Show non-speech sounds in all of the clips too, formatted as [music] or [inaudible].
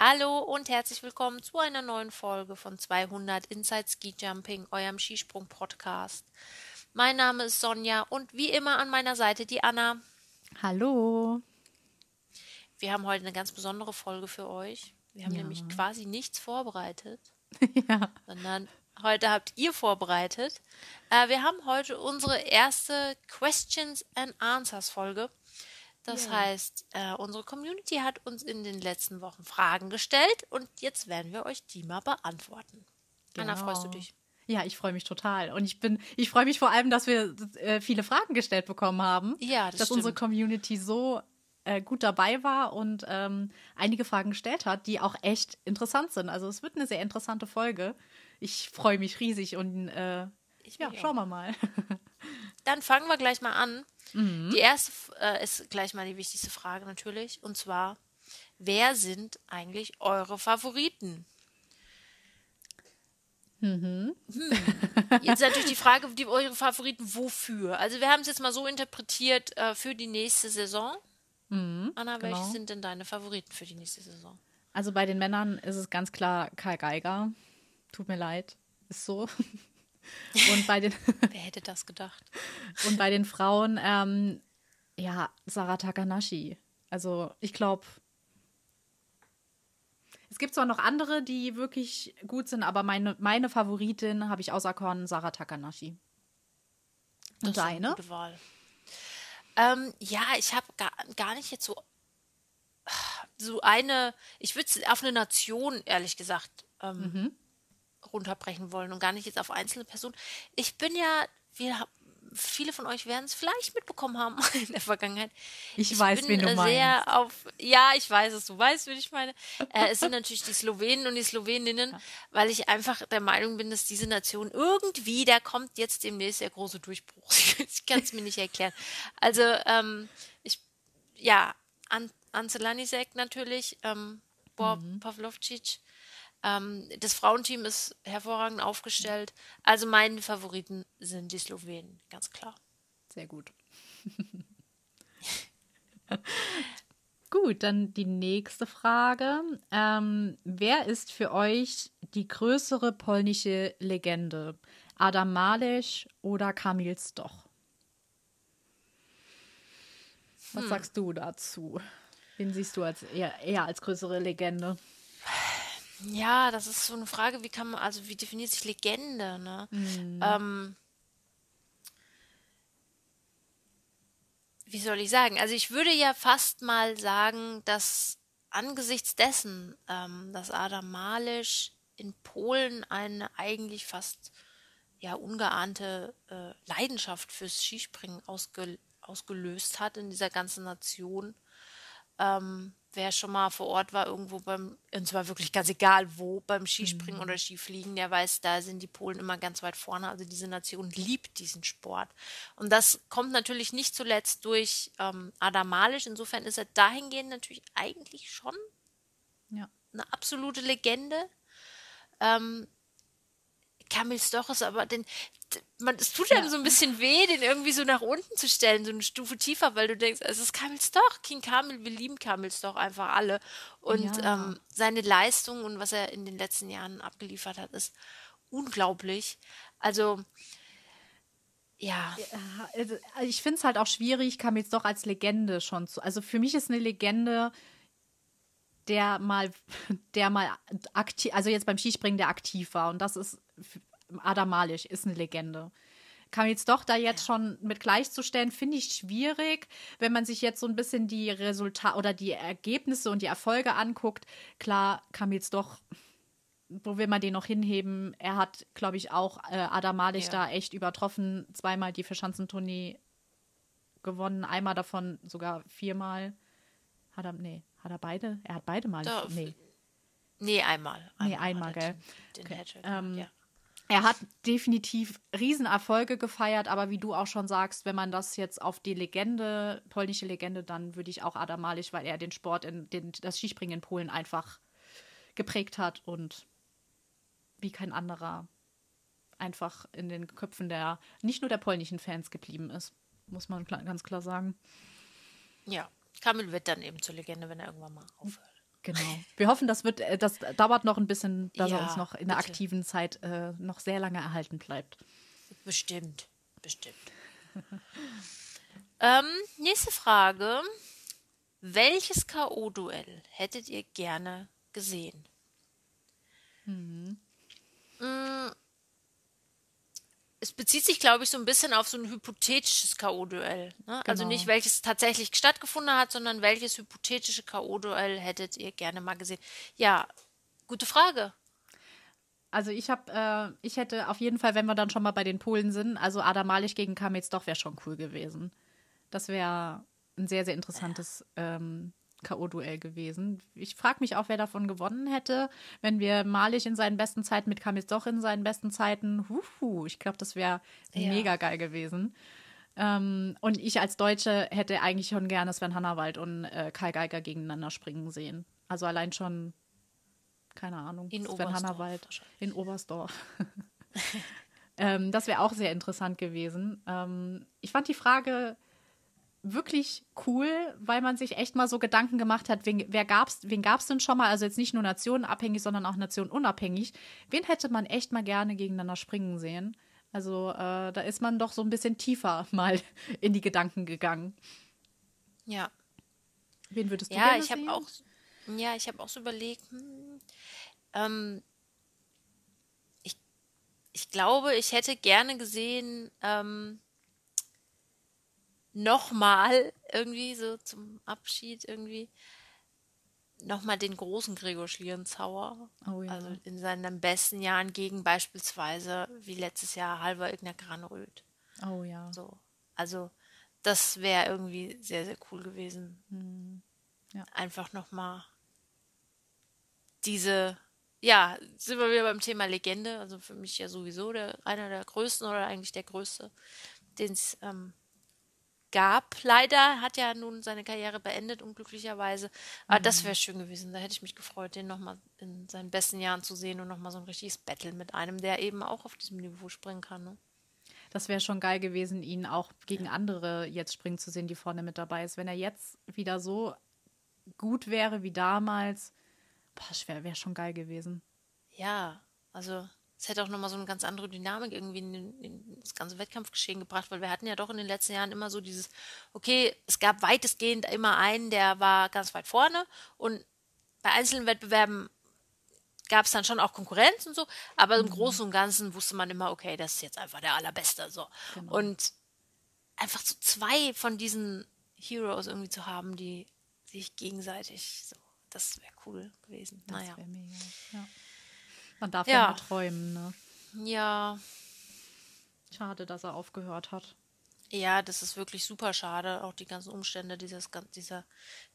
Hallo und herzlich willkommen zu einer neuen Folge von 200 Inside Ski Jumping, eurem Skisprung-Podcast. Mein Name ist Sonja und wie immer an meiner Seite die Anna. Hallo. Wir haben heute eine ganz besondere Folge für euch. Wir haben ja. nämlich quasi nichts vorbereitet, [laughs] ja. sondern heute habt ihr vorbereitet. Äh, wir haben heute unsere erste Questions and Answers Folge. Das yeah. heißt, äh, unsere Community hat uns in den letzten Wochen Fragen gestellt und jetzt werden wir euch die mal beantworten. Genau. Anna, freust du dich? Ja, ich freue mich total. Und ich bin, ich freue mich vor allem, dass wir äh, viele Fragen gestellt bekommen haben. Ja, das Dass stimmt. unsere Community so äh, gut dabei war und ähm, einige Fragen gestellt hat, die auch echt interessant sind. Also es wird eine sehr interessante Folge. Ich freue mich riesig und äh, ja, schauen wir mal. [laughs] Dann fangen wir gleich mal an. Mhm. Die erste äh, ist gleich mal die wichtigste Frage natürlich. Und zwar, wer sind eigentlich eure Favoriten? Mhm. Hm. Jetzt [laughs] natürlich die Frage, die, eure Favoriten wofür? Also wir haben es jetzt mal so interpretiert äh, für die nächste Saison. Mhm, Anna, genau. welche sind denn deine Favoriten für die nächste Saison? Also bei den Männern ist es ganz klar Karl Geiger. Tut mir leid, ist so. [laughs] Und bei den [laughs] Wer hätte das gedacht? Und bei den Frauen, ähm, ja, Sarah Takanashi. Also ich glaube, es gibt zwar noch andere, die wirklich gut sind, aber meine, meine Favoritin habe ich auserkoren, Sarah Takanashi. Und das deine? Ist eine gute Wahl. Ähm, ja, ich habe gar, gar nicht jetzt so so eine, ich würde es auf eine Nation, ehrlich gesagt, ähm, mhm runterbrechen wollen und gar nicht jetzt auf einzelne Personen. Ich bin ja, wir, viele von euch werden es vielleicht mitbekommen haben [laughs] in der Vergangenheit. Ich, ich weiß, wen du meinst. Auf, ja, ich weiß es, du weißt, wie ich meine. Äh, es sind natürlich die Slowenen und die Sloweninnen, ja. weil ich einfach der Meinung bin, dass diese Nation irgendwie, da kommt jetzt demnächst der große Durchbruch. [laughs] ich kann es mir nicht erklären. Also, ähm, ich, ja, An Ance Lanisek natürlich, ähm, Bob mhm. Pavlovcic, ähm, das Frauenteam ist hervorragend aufgestellt. Also meine Favoriten sind die Slowenen, ganz klar. Sehr gut. [laughs] gut, dann die nächste Frage. Ähm, wer ist für euch die größere polnische Legende? Adam Malech oder Kamil Stoch? Was hm. sagst du dazu? Wen siehst du als eher, eher als größere Legende? Ja, das ist so eine Frage, wie kann man, also wie definiert sich Legende, ne? Mhm. Ähm, wie soll ich sagen? Also ich würde ja fast mal sagen, dass angesichts dessen, ähm, dass Adam Malisch in Polen eine eigentlich fast ja ungeahnte äh, Leidenschaft fürs Skispringen ausge ausgelöst hat in dieser ganzen Nation, ähm, wer schon mal vor Ort war, irgendwo beim, und zwar wirklich ganz egal wo, beim Skispringen mhm. oder Skifliegen, der weiß, da sind die Polen immer ganz weit vorne. Also diese Nation liebt diesen Sport. Und das kommt natürlich nicht zuletzt durch ähm, Adam Malisch. Insofern ist er dahingehend natürlich eigentlich schon ja. eine absolute Legende. Ähm, Kamil Stoches, aber den, man, es tut einem ja. so ein bisschen weh, den irgendwie so nach unten zu stellen, so eine Stufe tiefer, weil du denkst, es ist Kamil Stoch, King Kamil, wir lieben Kamil Stoch einfach alle. Und ja. ähm, seine Leistung und was er in den letzten Jahren abgeliefert hat, ist unglaublich. Also, ja. Also, ich finde es halt auch schwierig, Kamil Stoch als Legende schon zu. Also für mich ist eine Legende, der mal, [laughs] der mal aktiv, also jetzt beim Skispringen, der aktiv war. Und das ist Adam Malisch ist eine Legende. Kam jetzt doch da jetzt schon mit gleichzustellen, finde ich schwierig, wenn man sich jetzt so ein bisschen die Resultate oder die Ergebnisse und die Erfolge anguckt. Klar, kam jetzt doch, wo will man den noch hinheben? Er hat, glaube ich, auch äh, Adam Malisch ja. da echt übertroffen. Zweimal die Verschanzentournee gewonnen, einmal davon sogar viermal. Hat er, nee, hat er beide? Er hat beide mal. Nee. Nee, einmal. einmal nee, einmal, gell. Den, okay. ähm, ja er hat definitiv Riesenerfolge gefeiert, aber wie du auch schon sagst, wenn man das jetzt auf die Legende, polnische Legende, dann würde ich auch Adam Malich, weil er den Sport, in, den, das Skispringen in Polen einfach geprägt hat und wie kein anderer einfach in den Köpfen der, nicht nur der polnischen Fans geblieben ist, muss man ganz klar sagen. Ja, Kamil wird dann eben zur Legende, wenn er irgendwann mal aufhört. Genau. Wir hoffen, das wird, äh, das dauert noch ein bisschen, dass Ja, er uns noch in der bitte. aktiven Zeit äh, noch sehr lange erhalten bleibt. Bestimmt, bestimmt. ähm, nächste Frage. Welches K.O.-Duell hättet ihr gerne gesehen? Mhm. Mm, Es bezieht sich, glaube ich, so ein bisschen auf so ein hypothetisches K.O.-Duell. Ne? Also Genau. nicht welches tatsächlich stattgefunden hat, sondern welches hypothetische K.O.-Duell hättet ihr gerne mal gesehen? Ja, gute Frage. Also ich habe, äh, ich hätte auf jeden Fall, wenn wir dann schon mal bei den Polen sind, also Adam Malich gegen Kamets doch wäre schon cool gewesen. Das wäre ein sehr, sehr interessantes ähm, K.O.-Duell gewesen. Ich frage mich auch, wer davon gewonnen hätte, wenn wir Malich in seinen besten Zeiten mit Kamets doch in seinen besten Zeiten. Huhu, ich glaube, das wäre Ja. mega geil gewesen. Ähm, und ich als Deutsche hätte eigentlich schon gerne Sven Hannawald und äh, Kai Geiger gegeneinander springen sehen. Also allein schon, keine Ahnung, In Sven Oberstdorf Hannawald in Oberstdorf. [laughs] ähm, das wäre auch sehr interessant gewesen. Ähm, ich fand die Frage wirklich cool, weil man sich echt mal so Gedanken gemacht hat, wen, wer gab's, wen gab es denn schon mal? Also jetzt nicht nur nationenabhängig, sondern auch nationenunabhängig. Wen hätte man echt mal gerne gegeneinander springen sehen? Also äh, da ist man doch so ein bisschen tiefer [laughs] mal in die Gedanken gegangen. Ja. Wen würdest du Ja, gerne ich sehen? auch, ja, ich habe auch so überlegt, hm, ähm, ich, ich glaube, ich hätte gerne gesehen, ähm, nochmal irgendwie so zum Abschied irgendwie nochmal den großen Gregor Schlierenzauer. Oh ja. Also in seinen besten Jahren gegen beispielsweise wie letztes Jahr Halver Igner Granröth. Oh ja. So. Also das wäre irgendwie sehr, sehr cool gewesen. Hm. Ja. Einfach nochmal diese, ja, sind wir wieder beim Thema Legende. Also für mich ja sowieso der, einer der größten oder eigentlich der größte, den es ähm, gab. Leider hat ja nun seine Karriere beendet, unglücklicherweise. Aber das wäre schön gewesen. Da hätte ich mich gefreut, den nochmal in seinen besten Jahren zu sehen und nochmal so ein richtiges Battle mit einem, der eben auch auf diesem Niveau springen kann. Ne? Das wäre schon geil gewesen, ihn auch gegen andere jetzt springen zu sehen, die vorne mit dabei ist. Wenn er jetzt wieder so gut wäre wie damals, boah, wäre wär schon geil gewesen. Ja, also es hätte auch nochmal so eine ganz andere Dynamik irgendwie in, den- in das ganze Wettkampfgeschehen gebracht, weil wir hatten ja doch in den letzten Jahren immer so dieses, okay, es gab weitestgehend immer einen, der war ganz weit vorne und bei einzelnen Wettbewerben gab es dann schon auch Konkurrenz und so, aber im Großen und Ganzen wusste man immer, okay, das ist jetzt einfach der Allerbeste. So. Genau. Und einfach so zwei von diesen Heroes irgendwie zu haben, die sich gegenseitig so, das wäre cool gewesen. Das naja. wäre mega. Ja. Man darf ja. Ja. nur träumen, ne? Ja, Schade, dass er aufgehört hat. Ja, das ist wirklich super schade. Auch die ganzen Umstände dieses, dieser,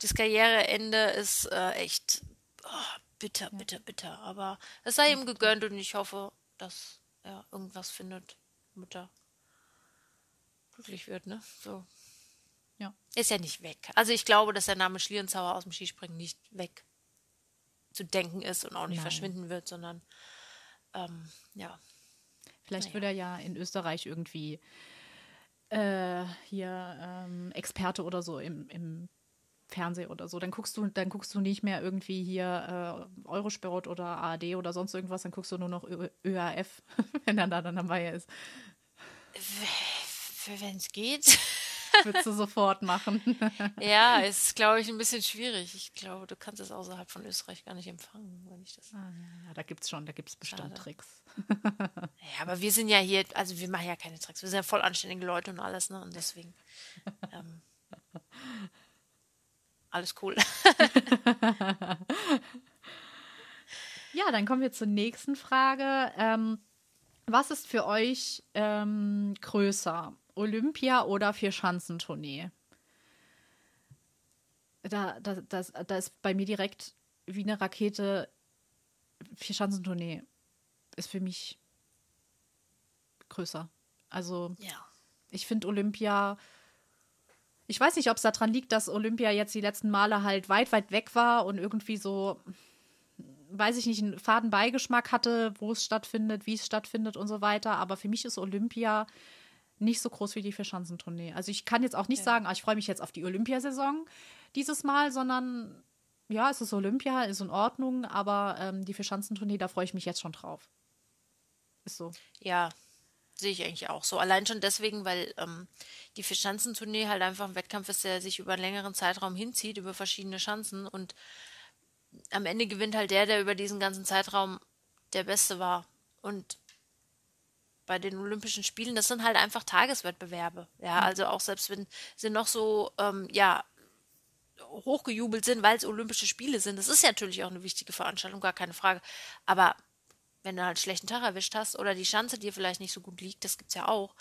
dieses Karriereende ist äh, echt oh, bitter, bitter, bitter. Aber es sei ihm gegönnt und ich hoffe, dass er irgendwas findet, womit er glücklich wird, ne? So. Ja. Ist ja nicht weg. Also ich glaube, dass der Name Schlierenzauer aus dem Skispringen nicht weg zu denken ist und auch nicht Nein. verschwinden wird, sondern ähm, ja. Vielleicht Naja. wird er ja in Österreich irgendwie äh, hier ähm, Experte oder so im, im Fernsehen oder so. Dann guckst du, dann guckst du nicht mehr irgendwie hier äh, Eurosport oder ARD oder sonst irgendwas, dann guckst du nur noch Ö ÖRF, [laughs] wenn er da dann dabei ist. Für wenn es geht. [laughs] Würdest du sofort machen. [laughs] Ja, es ist, glaube ich, ein bisschen schwierig. Ich glaube, du kannst es außerhalb von Österreich gar nicht empfangen, wenn ich das. ja, da gibt's schon, da gibt's bestimmt Schade. Tricks. [laughs] Ja, aber wir sind ja hier, also wir machen ja keine Tricks. Wir sind ja voll anständige Leute und alles, ne? Und deswegen. Ähm, alles cool. Ja, dann kommen wir zur nächsten Frage. Ähm, was ist für euch ähm, größer? Olympia oder Vierschanzentournee? Da, da, das, da ist bei mir direkt wie eine Rakete Vierschanzentournee ist für mich größer. Also Ja. ich finde Olympia. Ich weiß nicht, ob es daran liegt, dass Olympia jetzt die letzten Male halt weit, weit weg war und irgendwie so, weiß ich nicht, einen faden Beigeschmack hatte, wo es stattfindet, wie es stattfindet und so weiter. Aber für mich ist Olympia nicht so groß wie die Vierschanzentournee. Also ich kann jetzt auch nicht sagen, ah, ich freue mich jetzt auf die Olympiasaison dieses Mal, sondern ja, es ist Olympia, ist in Ordnung, aber ähm, die Vierschanzentournee, da freue ich mich jetzt schon drauf. Ist so. Ja, sehe ich eigentlich auch so. Allein schon deswegen, weil ähm, die Vierschanzentournee halt einfach ein Wettkampf ist, der sich über einen längeren Zeitraum hinzieht, über verschiedene Schanzen und am Ende gewinnt halt der, der über diesen ganzen Zeitraum der Beste war. Und bei den Olympischen Spielen, das sind halt einfach Tageswettbewerbe. Ja, mhm. also auch selbst wenn sie noch so, ähm, ja, hochgejubelt sind, weil es Olympische Spiele sind. Das ist ja natürlich auch eine wichtige Veranstaltung, gar keine Frage. Aber wenn du halt einen schlechten Tag erwischt hast oder die Schanze dir vielleicht nicht so gut liegt, das gibt's ja auch,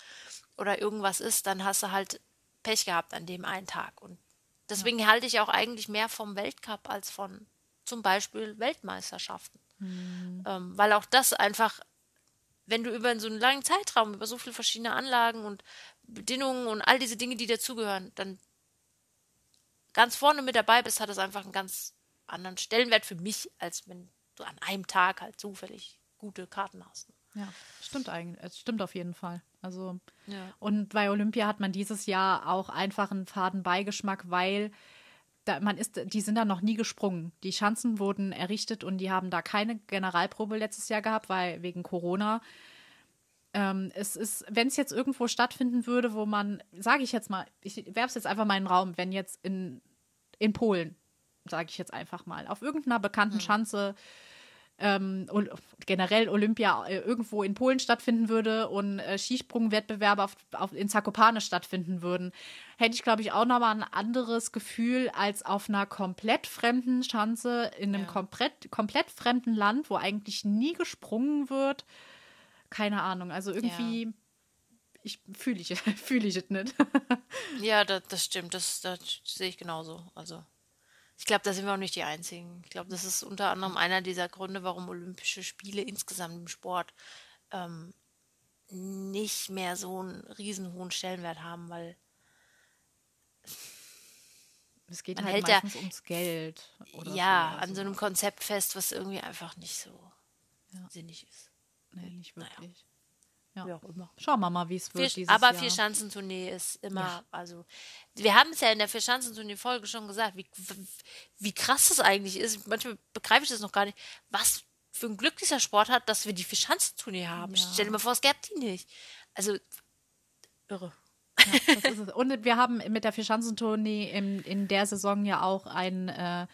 oder irgendwas ist, dann hast du halt Pech gehabt an dem einen Tag. Und deswegen ja. halte ich auch eigentlich mehr vom Weltcup als von zum Beispiel Weltmeisterschaften. Mhm. Ähm, weil auch das einfach, wenn du über so einen langen Zeitraum, über so viele verschiedene Anlagen und Bedingungen und all diese Dinge, die dazugehören, dann ganz vorne mit dabei bist, hat es einfach einen ganz anderen Stellenwert für mich, als wenn du an einem Tag halt zufällig gute Karten hast. Ja, stimmt eigentlich. Es stimmt auf jeden Fall. Also ja. und bei Olympia hat man dieses Jahr auch einfach einen faden Beigeschmack, weil da, man ist, die sind da noch nie gesprungen. Die Schanzen wurden errichtet und die haben da keine Generalprobe letztes Jahr gehabt, weil wegen Corona. Ähm, es ist, wenn es jetzt irgendwo stattfinden würde, wo man, sage ich jetzt mal, ich werfe es jetzt einfach mal in den Raum, wenn jetzt in, in Polen, sage ich jetzt einfach mal, auf irgendeiner bekannten mhm. Schanze ähm, generell Olympia äh, irgendwo in Polen stattfinden würde und äh, Skisprungwettbewerbe auf, auf, in Zakopane stattfinden würden, hätte ich, glaube ich, auch nochmal ein anderes Gefühl als auf einer komplett fremden Schanze in einem ja. komplett, komplett fremden Land, wo eigentlich nie gesprungen wird. Keine Ahnung. Also irgendwie. Ja. Ich fühle ich, [laughs] fühl ich es nicht. ja, das, das stimmt. Das, das sehe ich genauso. Also ich glaube, da sind wir auch nicht die Einzigen. Ich glaube, das ist unter anderem einer dieser Gründe, warum Olympische Spiele insgesamt im Sport ähm, nicht mehr so einen riesen hohen Stellenwert haben, weil es geht halt meistens ja, ums Geld. ja, so, an also. so einem Konzept fest, was irgendwie einfach nicht so ja. sinnig ist. Nee, nicht wirklich. Naja. Ja. Wie auch immer. Schauen wir mal, wie es wird. Vier, aber Vierschanzentournee ist immer, ja. also, wir haben es ja in der Vierschanzentournee-Folge schon gesagt, wie, wie krass das eigentlich ist. Manchmal begreife ich das noch gar nicht, was für ein Glück dieser Sport hat, dass wir die Vierschanzentournee haben. Ja. Stell dir mal vor, es gäbe die nicht. Also, irre. Ja, Und wir haben mit der Vierschanzentournee in, in der Saison ja auch ein äh,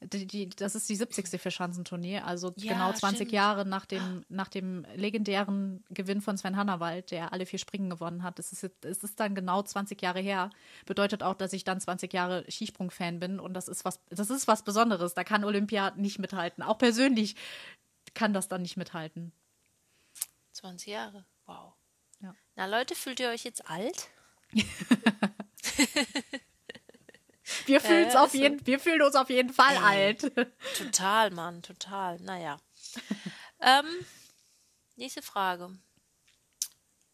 die, die, das ist die 70. Verschanzentournee, also ja, genau 20 stimmt. Jahre nach dem, nach dem legendären Gewinn von Sven Hannawald, der alle vier Springen gewonnen hat. Es ist, es ist dann genau 20 Jahre her. Bedeutet auch, dass ich dann 20 Jahre Skisprung-Fan bin und das ist was, das ist was Besonderes. Da kann Olympia nicht mithalten. Auch persönlich kann das dann nicht mithalten. 20 Jahre, wow. Ja. Na Leute, fühlt ihr euch jetzt alt? [laughs] [laughs] Wir, fühlen äh, auf jeden, wir fühlen uns auf jeden Fall ey, alt. [laughs] Total, Mann, total. Naja. [laughs] ähm, nächste Frage.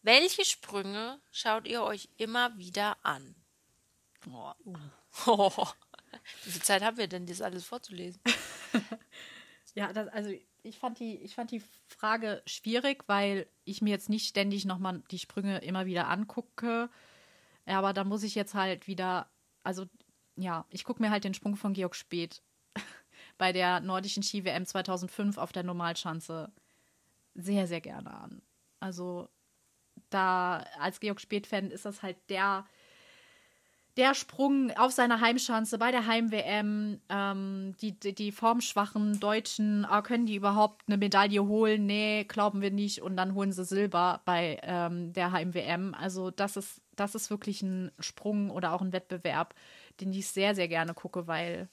Welche Sprünge schaut ihr euch immer wieder an? Oh. Oh. [laughs] Wie viel Zeit haben wir denn, das alles vorzulesen? ja, das, also ich fand, die, ich fand die Frage schwierig, weil ich mir jetzt nicht ständig nochmal die Sprünge immer wieder angucke. Aber da muss ich jetzt halt wieder, also ja, ich gucke mir halt den Sprung von Georg Speth [laughs] bei der nordischen Ski-WM 2005 auf der Normalschanze sehr, sehr gerne an. Also da als Georg Speth-Fan ist das halt der, der Sprung auf seiner Heimschanze bei der Heim-WM. Ähm, die, die, die formschwachen Deutschen, ah, können die überhaupt eine Medaille holen? Nee, glauben wir nicht. Und dann holen sie Silber bei ähm, der Heim-WM. Also das ist, das ist wirklich ein Sprung oder auch ein Wettbewerb, den ich sehr, sehr gerne gucke, weil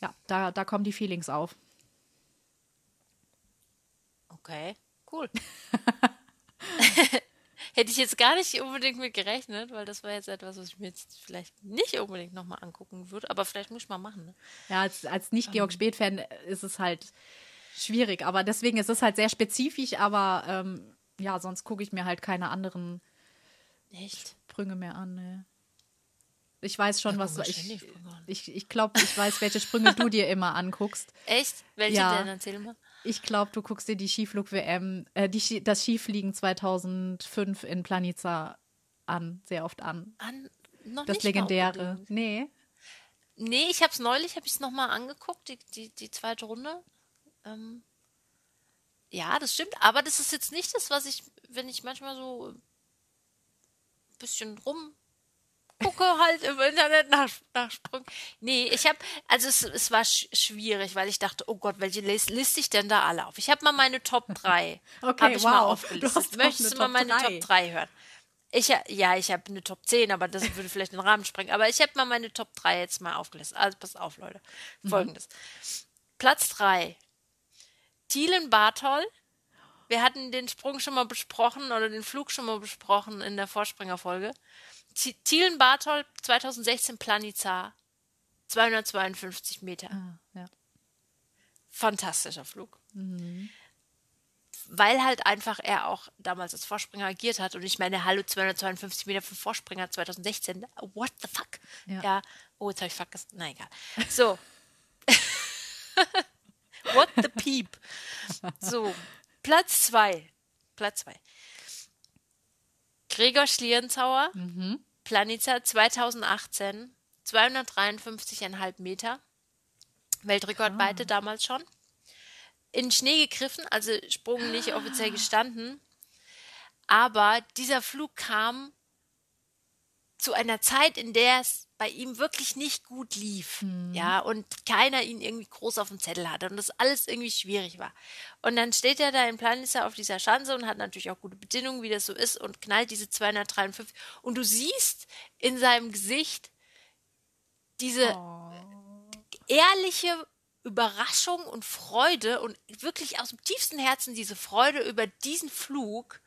ja, da, da kommen die Feelings auf. Okay, cool. [laughs] [laughs] Hätte ich jetzt gar nicht unbedingt mit gerechnet, weil das war jetzt etwas, was ich mir jetzt vielleicht nicht unbedingt nochmal angucken würde, aber vielleicht muss ich mal machen. Ne? Ja, als, als Nicht-Georg ähm. Spät-Fan ist es halt schwierig, aber deswegen ist es halt sehr spezifisch, aber ähm, ja, sonst gucke ich mir halt keine anderen Echt? Sprünge mehr an. Ne. Ich weiß schon, ja, was ich. Ich, ich glaube, ich weiß, welche Sprünge du dir immer anguckst. [laughs] Echt? Welche ja. denn? Erzähl mal. Ich glaube, du guckst dir die Skiflug-WM, äh, die, das Skifliegen 2005 in Planica an, sehr oft an. An? Noch das nicht legendäre. Nee. nee, ich habe es neulich, habe ich es nochmal angeguckt, die, die, die zweite Runde. Ähm, ja, das stimmt, aber das ist jetzt nicht das, was ich, wenn ich manchmal so ein bisschen rum gucke halt im Internet nach, nach Sprüngen. Nee, ich habe, also es, es war sch schwierig, weil ich dachte, oh Gott, welche liste, liste ich denn da alle auf? Ich habe mal meine Top 3. [laughs] Okay, ich wow. Mal aufgelistet. Möchtest du mal meine 3. Top 3 hören? Ich, ja, ich habe eine Top 10, aber das würde vielleicht den Rahmen sprengen. Aber ich habe mal meine Top 3 jetzt mal aufgelistet. Also pass auf, Leute. Mhm. Folgendes. Platz 3. Thielen Bartol. Wir hatten den Sprung schon mal besprochen oder den Flug schon mal besprochen in der Vorspringerfolge. Thielen Bartol 2016 Planizar. 252 Meter. Ah, ja. Fantastischer Flug. Weil halt einfach er auch damals als Vorspringer agiert hat. Und ich meine, hallo, 252 Meter für Vorspringer 2016. What the fuck? Ja. Ja. Oh, jetzt habe ich fuck gesagt. Na egal. So. [laughs] What the peep? So. Platz zwei. Platz zwei. Gregor Schlierenzauer, Planica 2018, 253,5 Meter. Weltrekord beide damals schon. In Schnee gegriffen, also Sprung nicht offiziell gestanden. Aber dieser Flug kam zu einer Zeit, in der es bei ihm wirklich nicht gut lief. Ja, und keiner ihn irgendwie groß auf dem Zettel hatte und das alles irgendwie schwierig war. Und dann steht er da in Planitzer auf dieser Schanze und hat natürlich auch gute Bedingungen, wie das so ist, und knallt diese 253. Und du siehst in seinem Gesicht diese ehrliche Überraschung und Freude und wirklich aus dem tiefsten Herzen diese Freude über diesen Flug,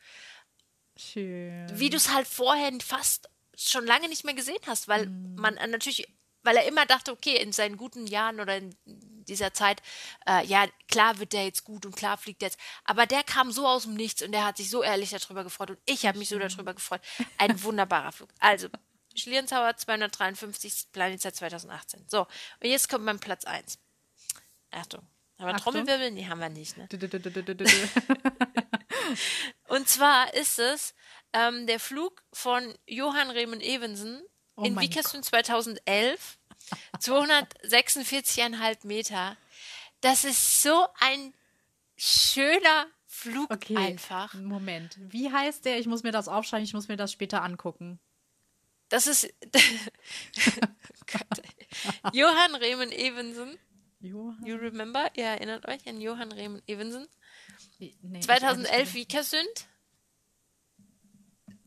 Schön. wie du es halt vorher fast schon lange nicht mehr gesehen hast, weil man äh, natürlich, weil er immer dachte, okay, in seinen guten Jahren oder in dieser Zeit, äh, ja, klar wird der jetzt gut und klar fliegt der jetzt, aber der kam so aus dem Nichts und der hat sich so ehrlich darüber gefreut und ich habe mich so darüber gefreut. Ein wunderbarer Flug. Also, Schlierenzauer 253, Planitzer 2018. So, und jetzt kommt mein Platz 1. Achtung. Achtung. Trommelwirbel? Nee, haben wir nicht, ne? [laughs] Und zwar ist es ähm, der Flug von Johann Raymond Evensen Oh in mein Vikersund 2011. 246,5 Meter. Das ist so ein schöner Flug Okay, einfach. Moment. Wie heißt der? Ich muss mir das aufschreiben, ich muss mir das später angucken. Das ist. [laughs] Johann Raymond Evensen. Johann? You remember? Ihr erinnert euch an Johann Raymond Evensen. Nee, ich 2011 Vikersund.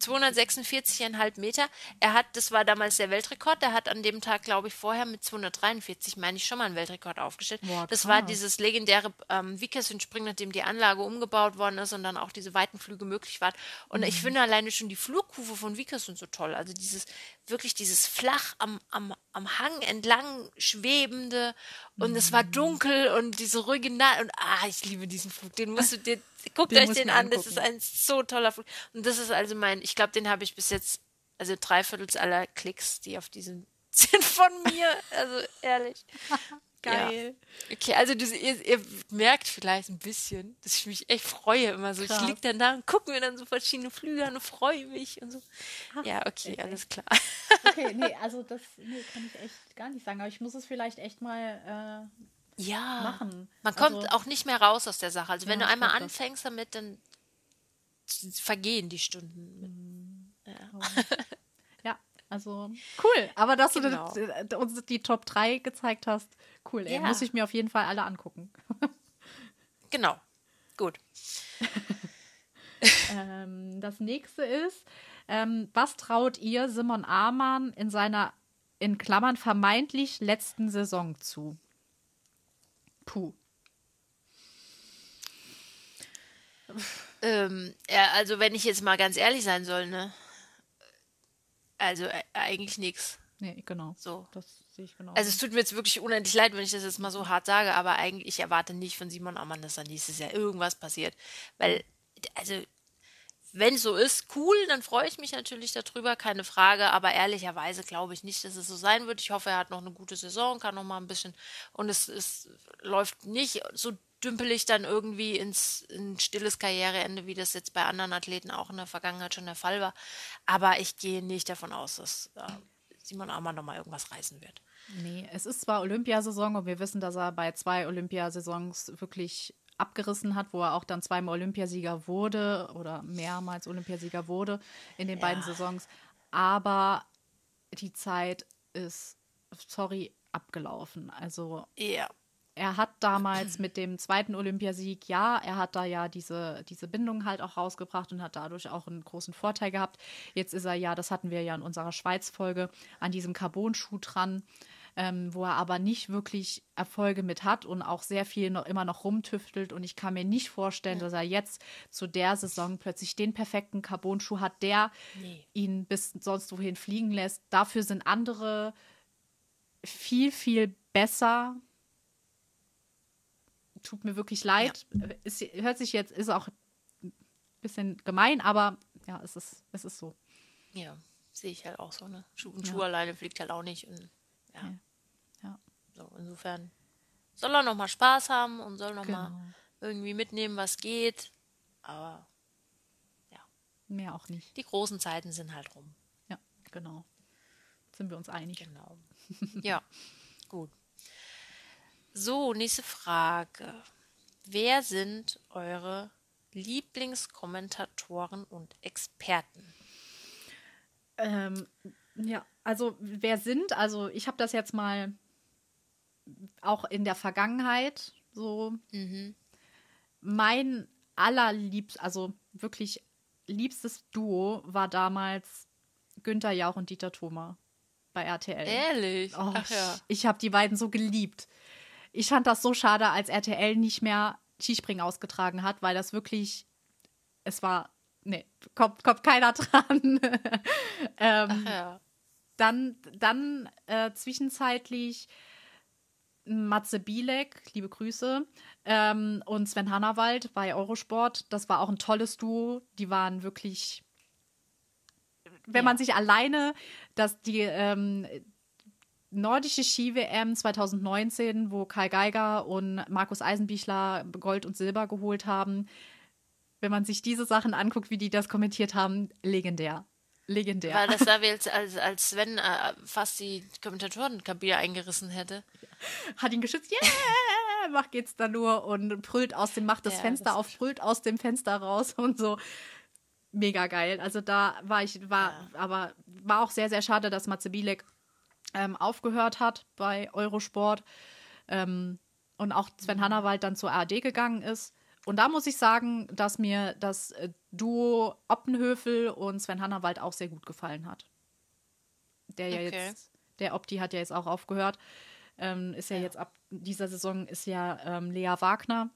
246,5 Meter. Er hat, das war damals der Weltrekord, der hat an dem Tag, glaube ich, vorher mit 243, meine ich, schon mal einen Weltrekord aufgestellt. Boah, das war dieses legendäre ähm, Vikersund-Springen, nachdem die Anlage umgebaut worden ist und dann auch diese weiten Flüge möglich waren. Und Mhm. ich finde alleine schon die Flugkurve von Vikersund so toll. Also dieses, wirklich dieses flach am, am, am Hang entlang schwebende und es Mhm. war dunkel und diese ruhige Nacht und ah, ich liebe diesen Flug. Den musst du dir, guckt Den euch den an, das ist ein so toller Flug. Und das ist also mein, ich glaube, den habe ich bis jetzt, also drei Viertels aller Klicks, die auf diesem [laughs] sind von mir. Also ehrlich. [laughs] Geil. Ja. Okay, also du, ihr, ihr merkt vielleicht ein bisschen, dass ich mich echt freue immer so. Krass. Ich lieg dann da und gucke mir dann so verschiedene Flüge an und freue mich und so. ja, okay, echt, alles klar. Okay, nee, [laughs] also das nee, kann ich echt gar nicht sagen, aber ich muss es vielleicht echt mal Ja. machen. Man kommt Also- auch nicht mehr raus aus der Sache. Also wenn Ja, du einmal das. anfängst damit, dann vergehen die Stunden. äh, ja, also cool. Aber dass Genau. du d- uns die Top 3 gezeigt hast, cool, ey. Ja. Muss ich mir auf jeden Fall alle angucken. [laughs] Genau. Gut. [laughs] ähm, das nächste ist, ähm, was traut ihr Simon Amann in seiner, in Klammern, vermeintlich letzten Saison zu? Puh. Ähm, ja, also wenn ich jetzt mal ganz ehrlich sein soll, ne? Also äh, eigentlich nichts. Nee, genau. So. Das sehe ich genau. Also es tut mir jetzt wirklich unendlich leid, wenn ich das jetzt mal so hart sage, aber eigentlich, ich erwarte nicht von Simon Ammann, dass dann nächstes Jahr irgendwas passiert. Weil, also, wenn so ist, cool, dann freue ich mich natürlich darüber, keine Frage, aber ehrlicherweise glaube ich nicht, dass es so sein wird. Ich hoffe, er hat noch eine gute Saison, kann noch mal ein bisschen und es, es läuft nicht so dümpelig dann irgendwie ins in stilles Karriereende, wie das jetzt bei anderen Athleten auch in der Vergangenheit schon der Fall war. Aber ich gehe nicht davon aus, dass äh, Simon Ammann noch mal irgendwas reißen wird. Nee, es ist zwar Olympiasaison und wir wissen, dass er bei zwei Olympiasaisons wirklich abgerissen hat, wo er auch dann zweimal Olympiasieger wurde oder mehrmals Olympiasieger wurde in den ja. beiden Saisons. Aber die Zeit ist, sorry, abgelaufen. Also ja. er hat damals mit dem zweiten Olympiasieg, ja, er hat da ja diese, diese Bindung halt auch rausgebracht und hat dadurch auch einen großen Vorteil gehabt. Jetzt ist er ja, das hatten wir ja in unserer Schweiz-Folge, an diesem Carbon-Schuh dran ähm, wo er aber nicht wirklich Erfolge mit hat und auch sehr viel noch immer noch rumtüftelt. Und ich kann mir nicht vorstellen, ja. dass er jetzt zu der Saison plötzlich den perfekten Carbon-Schuh hat, der nee. ihn bis sonst wohin fliegen lässt. Dafür sind andere viel, viel besser. Tut mir wirklich leid. Ja. Es hört sich jetzt, ist auch ein bisschen gemein, aber ja, es ist, es ist so. Ja, sehe ich halt auch so. Ne? Schuh und Schuh ja. alleine fliegt halt auch nicht. Und ja. ja. So, insofern soll er noch mal Spaß haben und soll noch genau. mal irgendwie mitnehmen, was geht. Aber ja. Mehr auch nicht. Die großen Zeiten sind halt rum. Ja, genau. Sind wir uns einig. Genau. [laughs] ja, gut. So, nächste Frage. Wer sind eure Lieblingskommentatoren und Experten? Ähm, ja, also wer sind, also ich habe das jetzt mal auch in der Vergangenheit so. Mhm. Mein allerliebst, also wirklich liebstes Duo war damals Günther Jauch und Dieter Thoma bei RTL. Ehrlich? Oh, Ach ja. Ich, habe die beiden so geliebt. Ich fand das so schade, als RTL nicht mehr Skispringen ausgetragen hat, weil das wirklich, es war, nee, kommt, kommt keiner [laughs] dran. ähm, Ach ja. Dann, dann äh, zwischenzeitlich Matze Bielek, liebe Grüße, ähm, und Sven Hannawald bei Eurosport. Das war auch ein tolles Duo. Die waren wirklich, wenn ja. man sich alleine, dass die ähm, nordische Ski-WM 2019, wo Kai Geiger und Markus Eisenbichler Gold und Silber geholt haben, wenn man sich diese Sachen anguckt, wie die das kommentiert haben, legendär. Legendär. Weil das sah wie als, als, als Sven äh, fast die Kommentatorenkabine eingerissen hätte. [laughs] Hat ihn geschützt, yeah, macht geht's da nur und brüllt aus dem, macht das ja, Fenster das auf, brüllt aus dem Fenster raus [laughs] und so. Mega geil. Also da war ich, war, ja. aber war auch sehr, sehr schade, dass Matze Bielek ähm, aufgehört hat bei Eurosport ähm, und auch Sven mhm. Hannawald dann zur ARD gegangen ist. Und da muss ich sagen, dass mir das äh, Duo Oppenhöfel und Sven Hannawald auch sehr gut gefallen hat. Der ja okay. jetzt, der Opti hat ja jetzt auch aufgehört. Ähm, ist ja, ja, jetzt ab dieser Saison ist ja ähm, Lea Wagner,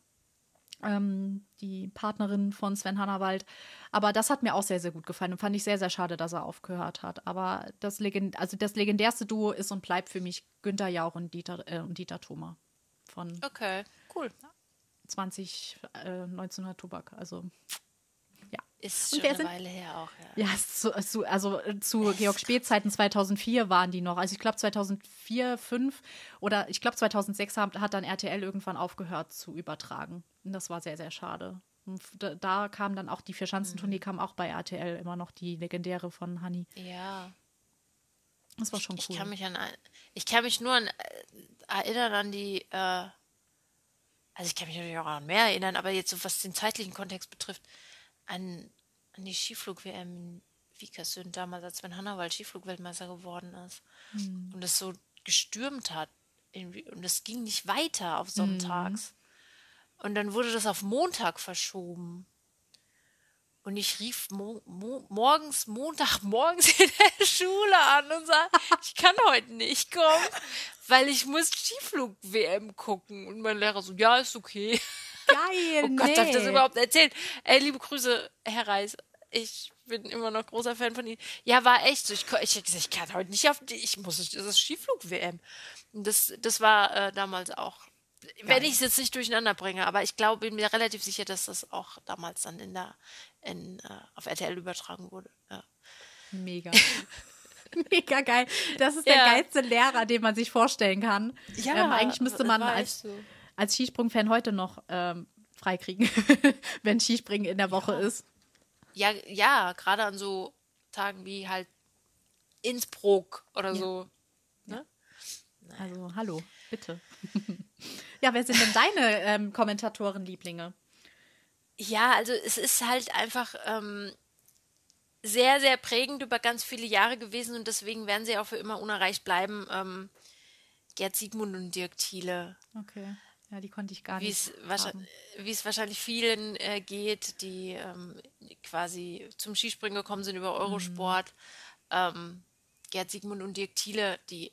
ähm, die Partnerin von Sven Hannawald. Aber das hat mir auch sehr, sehr gut gefallen und fand ich sehr, sehr schade, dass er aufgehört hat. Aber das, Legend also das legendärste Duo ist und bleibt für mich Günther Jauch und Dieter, äh, und Dieter Thoma. Von okay, cool. 20, äh, 1900 Tobak. Also ja. Ist schon eine Weile her auch, ja. Ja, zu, zu, also äh, zu Georg Spätzeiten 2004 waren die noch. Also ich glaube 2004, 2005 oder ich glaube 2006 hat, hat dann RTL irgendwann aufgehört zu übertragen. Und das war sehr, sehr schade. Da, da, kam dann auch die Vierschanzentournee, mhm. kam auch bei RTL immer noch die legendäre von Honey. Ja. Das war schon cool. Ich kann mich, an, ich kann mich nur an, äh, erinnern an die äh, also ich kann mich natürlich auch an mehr erinnern, aber jetzt so was den zeitlichen Kontext betrifft, an, an die Skiflug-WM in Vikersund damals, als Sven Hannawald Skiflug-Weltmeister geworden ist mhm. und es so gestürmt hat und es ging nicht weiter auf sonntags. Mhm. Und dann wurde das auf Montag verschoben. Und ich rief mo mo morgens, Montag morgens [laughs] in der Schule an und sagte, ich kann heute nicht kommen, weil ich muss Skiflug-WM gucken. Und mein Lehrer so, ja, ist okay. Geil, [laughs] Oh Gott, nee. darf ich das überhaupt erzählen? Ey, liebe Grüße, Herr Reis. Ich bin immer noch großer Fan von Ihnen. Ja, war echt so. Ich, ich, ich kann heute nicht auf die, ich muss, das ist Skiflug-WM. Das, das war äh, damals auch wenn ich es jetzt nicht durcheinander bringe, aber ich glaube, bin mir relativ sicher, dass das auch damals dann in der, in, äh, auf RTL übertragen wurde. Ja. Mega. [laughs] [laughs] Mega geil. Das ist ja. der geilste Lehrer, den man sich vorstellen kann. Ja, ähm, eigentlich müsste man als, so. als Skisprung-Fan heute noch ähm, freikriegen, [laughs] wenn Skispringen in der Woche ja. ist. Ja, ja, gerade an so Tagen wie halt Innsbruck oder so. Ne? Also, hallo, bitte. [laughs] ja, wer sind denn deine ähm, Kommentatoren-Lieblinge? Ja, also es ist halt einfach ähm, sehr, sehr prägend über ganz viele Jahre gewesen und deswegen werden sie auch für immer unerreicht bleiben. Ähm, Gerd Siegmund und Dirk Thiele. Okay. Ja, die konnte ich gar Wie nicht. wie es wahrscheinlich vielen äh, geht, die ähm, quasi zum Skispringen gekommen sind über Eurosport. Ähm, Gerd Siegmund und Dirk Thiele, die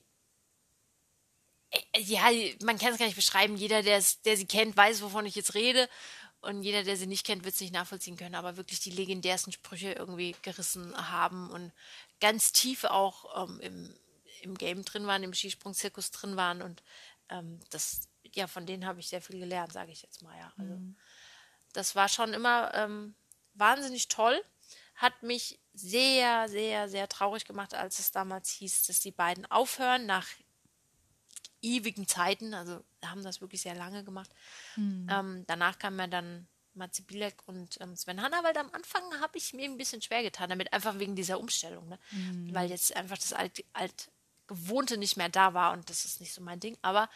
äh, ja, man kann es gar nicht beschreiben. Jeder, der sie kennt, weiß, wovon ich jetzt rede. Und jeder, der sie nicht kennt, wird es nicht nachvollziehen können. Aber wirklich die legendärsten Sprüche irgendwie gerissen haben und ganz tief auch ähm, im, im Game drin waren, im Skisprung-Zirkus drin waren. Und ähm, das, ja, von denen habe ich sehr viel gelernt, sage ich jetzt mal, ja. Also, das war schon immer ähm, wahnsinnig toll. Hat mich sehr, sehr, sehr traurig gemacht, als es damals hieß, dass die beiden aufhören nach ewigen Zeiten. Also haben das wirklich sehr lange gemacht. Ähm, danach kam ja dann Matze Bilek und ähm, Sven Hannawald. Am Anfang habe ich mir ein bisschen schwer getan damit, einfach wegen dieser Umstellung. Ne? Weil jetzt einfach das alt, alt Gewohnte nicht mehr da war und das ist nicht so mein Ding. Aber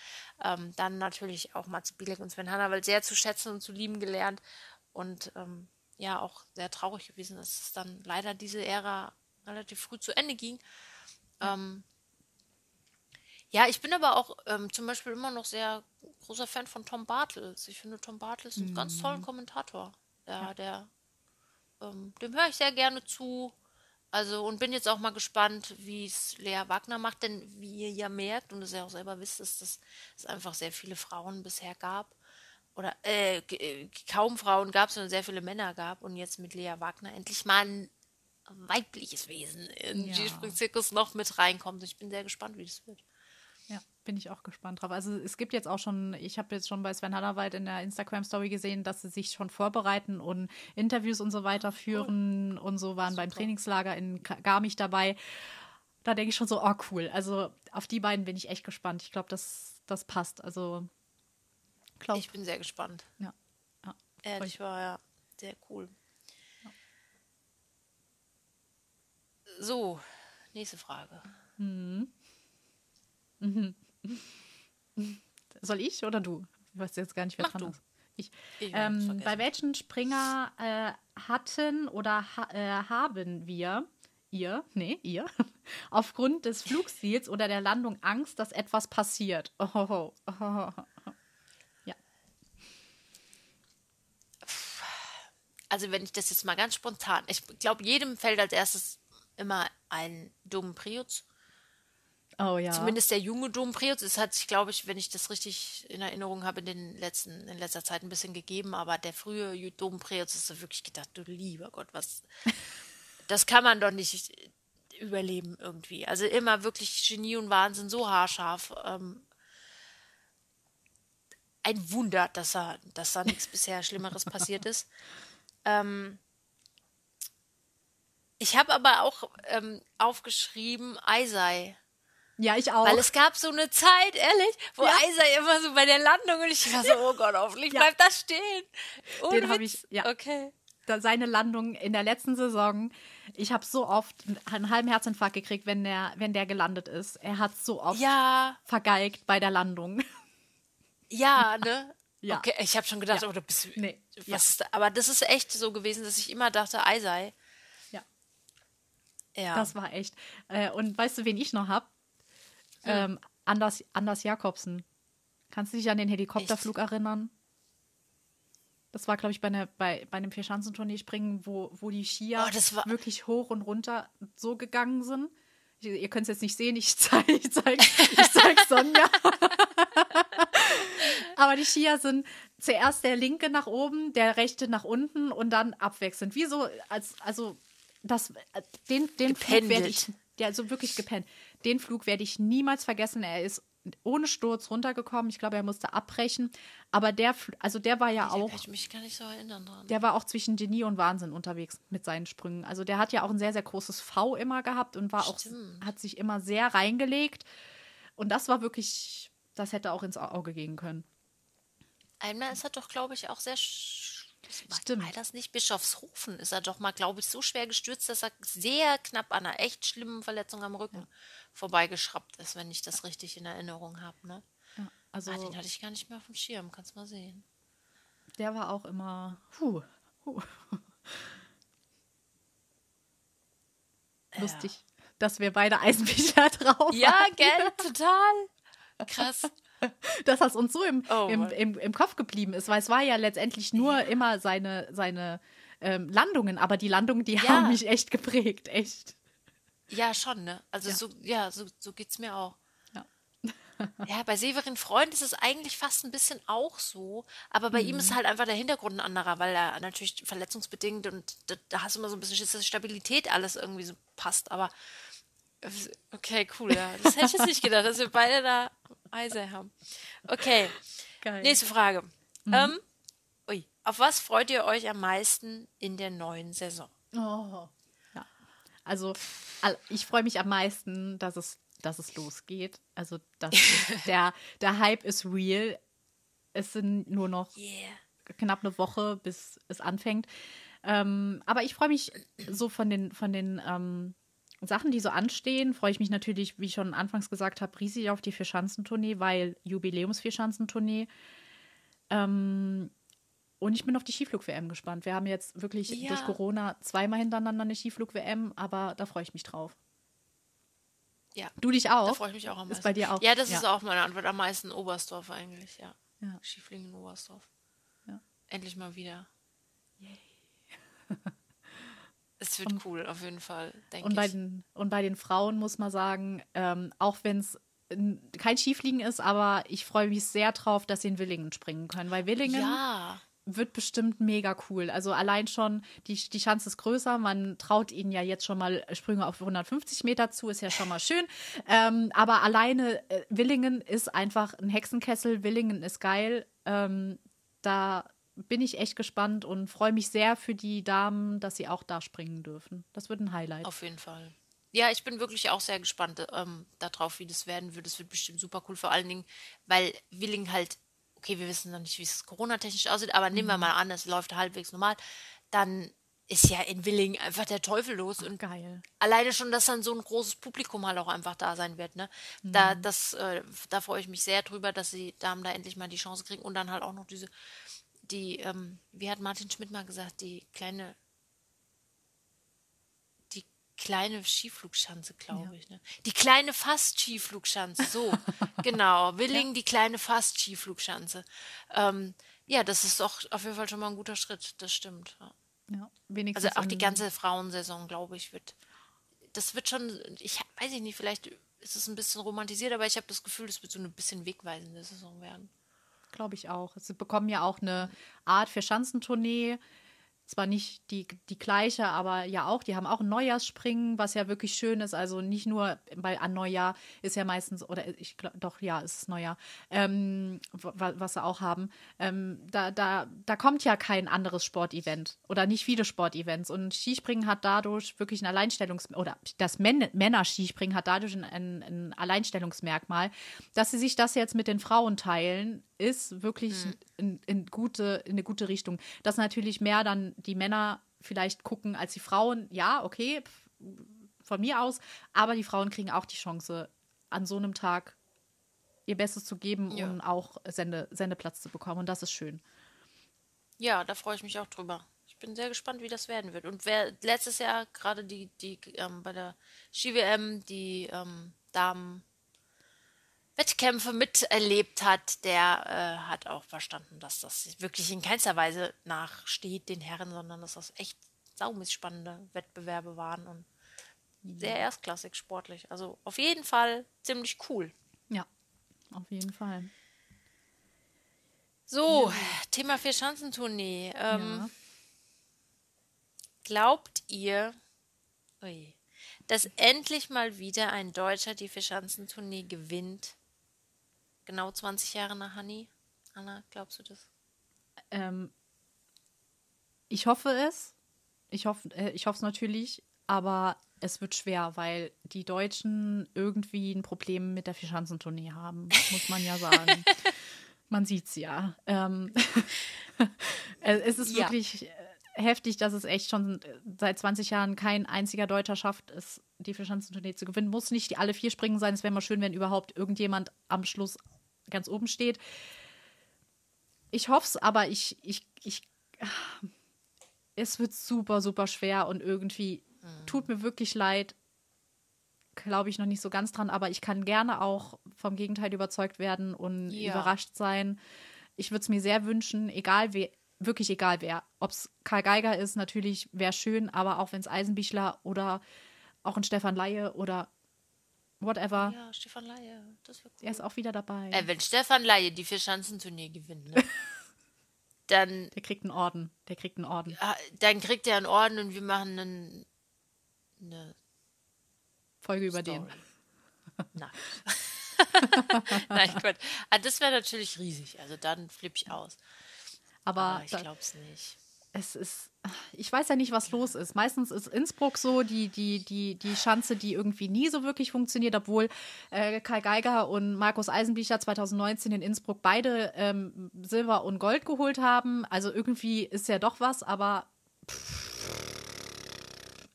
ähm, dann natürlich auch Matze Bilek und Sven Hannawald sehr zu schätzen und zu lieben gelernt. Und ähm, ja, auch sehr traurig gewesen, dass es dann leider diese Ära relativ früh zu Ende ging. Ähm, ja, ich bin aber auch ähm, zum Beispiel immer noch sehr großer Fan von Tom Bartels. Ich finde, Tom Bartels ist ein ganz tollen Kommentator. Ja, der, ähm, dem höre ich sehr gerne zu. Also, und bin jetzt auch mal gespannt, wie es Lea Wagner macht, denn wie ihr ja merkt und es ja auch selber wisst, ist, dass es einfach sehr viele Frauen bisher gab. Oder äh, äh, kaum Frauen gab, sondern sehr viele Männer gab. Und jetzt mit Lea Wagner endlich mal ein weibliches Wesen in Ja. den Skisprung-Zirkus noch mit reinkommt. Ich bin sehr gespannt, wie das wird. Ja, bin ich auch gespannt drauf. Also es gibt jetzt auch schon, ich habe jetzt schon bei Sven Hannawald in der Instagram-Story gesehen, dass sie sich schon vorbereiten und Interviews und so weiter führen und so waren beim Trainingslager in Garmisch dabei. Da denke ich schon so, oh cool. Also auf die beiden bin ich echt gespannt. Ich glaube, das, das passt. Also, glaub, Ich bin sehr gespannt. ja. ja. Ehrlich war ja sehr cool. So, nächste Frage. [laughs] Soll ich oder du? Ich weiß jetzt gar nicht, wer Mach dran du. ist. Ich. Ähm, bei welchen Springer äh, hatten oder ha äh, haben wir, ihr, nee, ihr, [laughs] aufgrund des Flugstils oder der Landung Angst, dass etwas passiert? Ohoho. [laughs] Ohoho. Ja. Also wenn ich das jetzt mal ganz spontan, ich glaube, jedem fällt als erstes immer ein Dom Prius. Oh ja. Zumindest der junge Dom Prius. Es hat sich, glaube ich, wenn ich das richtig in Erinnerung habe, in den letzten, in letzter Zeit ein bisschen gegeben. Aber der frühe Dom Prius ist so wirklich gedacht, du lieber Gott, was. [laughs] Das kann man doch nicht überleben irgendwie. Also immer wirklich Genie und Wahnsinn, so haarscharf. Ähm, ein Wunder, dass da, dass da nichts [laughs] bisher Schlimmeres passiert ist. Ähm, ich habe aber auch ähm, aufgeschrieben, Eisei. Ja, ich auch. Weil es gab so eine Zeit, ehrlich, wo Ja. Eisei immer so bei der Landung und ich war so, oh Gott, hoffentlich Ja. bleibt das stehen. Ohne Den hab Witz. ich- ja. Okay. da seine Landung in der letzten Saison. Ich habe so oft einen halben Herzinfarkt gekriegt, wenn der, wenn der gelandet ist. Er hat so oft Ja, vergeigt bei der Landung. ja, [laughs] ne? Ja. Okay, ich habe schon gedacht, Ja. oh, du bist. Nee, Was ja. Aber das ist echt so gewesen, dass ich immer dachte, Eisei. Ja. Ja. Das war echt. Äh, und weißt du, wen ich noch habe? Ähm, Anders, Anders Jakobsen. Kannst du dich an den Helikopterflug erinnern? Das war, glaube ich, bei, einer, bei, bei einem Vierschanzentournee springen, wo, wo die Skier Oh, das war- wirklich hoch und runter so gegangen sind. Ich, ihr könnt es jetzt nicht sehen, ich zeige ich zeig, ich zeig [laughs] Sonja. Aber die Skier sind zuerst der linke nach oben, der rechte nach unten und dann abwechselnd. Wie so, als, also das, den, den Flug werde ich. Ja, also wirklich gepennt. Den Flug werde ich niemals vergessen. Er ist ohne Sturz runtergekommen. Ich glaube, er musste abbrechen. Aber der, also der war ja Da auch ich mich gar nicht so erinnern dran. der war auch zwischen Genie und Wahnsinn unterwegs mit seinen Sprüngen. Also der hat ja auch ein sehr, sehr großes V immer gehabt und war auch, Stimmt. hat sich immer sehr reingelegt. Und das war wirklich, das hätte auch ins Auge gehen können. Einmal ist er doch, glaube ich, auch sehr Stimmt. War das nicht Bischofshofen? Ist er doch mal, glaube ich, so schwer gestürzt, dass er sehr knapp an einer echt schlimmen Verletzung am Rücken vorbeigeschraubt ist, wenn ich das richtig in Erinnerung habe. Ne? Ja, also Ah, den hatte ich gar nicht mehr auf dem Schirm, kannst mal sehen. der war auch immer. Puh, puh. Lustig, dass wir beide Eisenbücher [laughs] drauf Ja, haben. gell? Total. Krass. [laughs] dass das uns so im, Oh im, im, im Kopf geblieben ist, weil es war ja letztendlich nur immer seine, seine ähm, Landungen, aber die Landungen, die Ja. haben mich echt geprägt, echt. Ja, schon, ne? Also Ja. so, ja, so, so geht's mir auch. Ja. Ja, bei Severin Freund ist es eigentlich fast ein bisschen auch so, aber bei ihm Mhm. ist halt einfach der Hintergrund ein anderer, weil er natürlich verletzungsbedingt und da, da hast du immer so ein bisschen Schiss, dass Stabilität alles irgendwie so passt, aber äh, okay, cool, ja. Das hätte ich jetzt nicht gedacht, dass wir beide da Eise haben. Okay, Geil. nächste Frage. Ähm, ui, auf was freut ihr euch am meisten in der neuen Saison? Oh. Ja. Also, al- ich freue mich am meisten, dass es, dass es losgeht. Also, das ist, [laughs] der, der Hype ist real. Es sind nur noch Yeah. knapp eine Woche, bis es anfängt. Ähm, aber ich freue mich so von den, von den ähm, Sachen, die so anstehen, freue ich mich natürlich, wie ich schon anfangs gesagt habe, riesig auf die Vierschanzentournee, weil Jubiläums-Vierschanzentournee. Ähm, und ich bin auf die Skiflug-WM gespannt. Wir haben jetzt wirklich Ja. durch Corona zweimal hintereinander eine Skiflug-WM, aber da freue ich mich drauf. Ja. Du dich auch? Da freue ich mich auch am meisten. Ist bei dir auch? Ja, das Ja. ist auch meine Antwort. Am meisten Oberstdorf eigentlich, ja. Ja. Schieflingen Oberstdorf. Ja. Endlich mal wieder. Es wird cool, auf jeden Fall, denke Und bei, ich. den, und bei den Frauen muss man sagen, ähm, auch wenn es kein Skifliegen ist, aber ich freue mich sehr drauf, dass sie in Willingen springen können, weil Willingen Ja, wird bestimmt mega cool. Also allein schon, die, die Chance ist größer, man traut ihnen ja jetzt schon mal Sprünge auf 150 Meter zu, ist ja schon mal schön. Ähm, aber alleine äh, Willingen ist einfach ein Hexenkessel, Willingen ist geil. Ähm, da bin ich echt gespannt und freue mich sehr für die Damen, dass sie auch da springen dürfen. Das wird ein Highlight. auf jeden Fall. Ja, ich bin wirklich auch sehr gespannt ähm, darauf, wie das werden wird. Es wird bestimmt super cool, vor allen Dingen, weil Willing halt, okay, wir wissen noch nicht, wie es Corona-technisch aussieht, aber nehmen wir Mhm. mal an, es läuft halbwegs normal, dann ist ja in Willing einfach der Teufel los und Geil. alleine schon, dass dann so ein großes Publikum halt auch einfach da sein wird, ne? Da, das, äh, da freue ich mich sehr drüber, dass die Damen da endlich mal die Chance kriegen und dann halt auch noch diese, die, ähm, wie hat Martin Schmidt mal gesagt, die kleine, die kleine Skiflugschanze, glaube ich, ne? Die kleine Fast-Skiflugschanze, so, [laughs] genau, Willing, die kleine Fast-Skiflugschanze. Ähm, ja, das ist doch auf jeden Fall schon mal ein guter Schritt, das stimmt, ja. Ja, wenigstens Also auch die ganze Frauensaison, glaube ich, wird. Das wird schon, ich weiß ich nicht, vielleicht ist es ein bisschen romantisiert, aber ich habe das Gefühl, es wird so eine bisschen wegweisende Saison werden. Glaube ich auch. Sie bekommen ja auch eine Art für Schanzentournee. Zwar nicht die, die gleiche, aber ja auch. Die haben auch ein Neujahrsspringen, was ja wirklich schön ist. Also nicht nur bei an Neujahr ist ja meistens, oder ich glaube, doch, ja, ist Neujahr, ähm, wa- was sie auch haben. Ähm, da, da, da kommt ja kein anderes Sportevent oder nicht viele Sportevents. Und Skispringen hat dadurch wirklich ein Alleinstellungs- oder das Män Männer-Skispringen hat dadurch ein, ein Alleinstellungsmerkmal. Dass sie sich das jetzt mit den Frauen teilen, ist wirklich in, in, gute, in eine gute Richtung. Dass natürlich mehr dann die Männer vielleicht gucken als die Frauen. Ja, okay, von mir aus. Aber die Frauen kriegen auch die Chance, an so einem Tag ihr Bestes zu geben Ja. und auch Sende, Sendeplatz zu bekommen. Und das ist schön. Ja, da freue ich mich auch drüber. Ich bin sehr gespannt, wie das werden wird. Und wer letztes Jahr gerade die, die ähm, bei der Ski-WM die ähm, Damen Wettkämpfe miterlebt hat, der äh, hat auch verstanden, dass das wirklich in keinster Weise nachsteht den Herren, sondern dass das echt saumäßig spannende Wettbewerbe waren und sehr erstklassig sportlich. Also auf jeden Fall ziemlich cool. Ja, auf jeden Fall. So, Thema Vierschanzentournee. Ähm, Ja. Glaubt ihr, ui, dass endlich mal wieder ein Deutscher die Vierschanzentournee gewinnt? Genau 20 Jahre nach Hanni? Anna, glaubst du das? Ähm, ich hoffe es. Ich hoffe äh, ich hoffe es natürlich, aber es wird schwer, weil die Deutschen irgendwie ein Problem mit der Vierschanzentournee haben, muss man ja sagen. [laughs] Man sieht's ja. Ähm, [laughs] es ist Ja. wirklich äh, heftig, dass es echt schon seit 20 Jahren kein einziger Deutscher schafft, es die Vierschanzentournee zu gewinnen. Muss nicht die alle vier springen sein. Es wäre mal schön, wenn überhaupt irgendjemand am Schluss ganz oben steht. Ich hoffe es, aber ich, ich, ich, es wird super, super schwer und irgendwie tut mir wirklich leid. Glaube ich noch nicht so ganz dran, aber ich kann gerne auch vom Gegenteil überzeugt werden und Ja. überrascht sein. Ich würde es mir sehr wünschen, egal wer, wirklich egal wer. Ob es Karl Geiger ist, natürlich wäre schön, aber auch wenn es Eisenbichler oder auch ein Stefan Laie oder whatever, Ja, Stefan Laie, das wäre cool. er ist auch wieder dabei. Äh, wenn Stefan Laie die Vierschanzentournee gewinnt, ne? [laughs] dann, Der kriegt einen Orden. Der kriegt einen Orden. ah, dann kriegt er einen Orden und wir machen einen, eine Folge über den. Story. [laughs] Nein. [laughs] Nein, Quatsch. Ah, das wäre natürlich riesig. Also dann flippe ich aus. Aber Aber ich da- glaube es nicht. Es ist, ich weiß ja nicht, was los ist. Meistens ist Innsbruck so die, die, die, die Schanze, die irgendwie nie so wirklich funktioniert, obwohl äh, Kai Geiger und Markus Eisenbichler 2019 in Innsbruck beide ähm, Silber und Gold geholt haben. Also irgendwie ist ja doch was, aber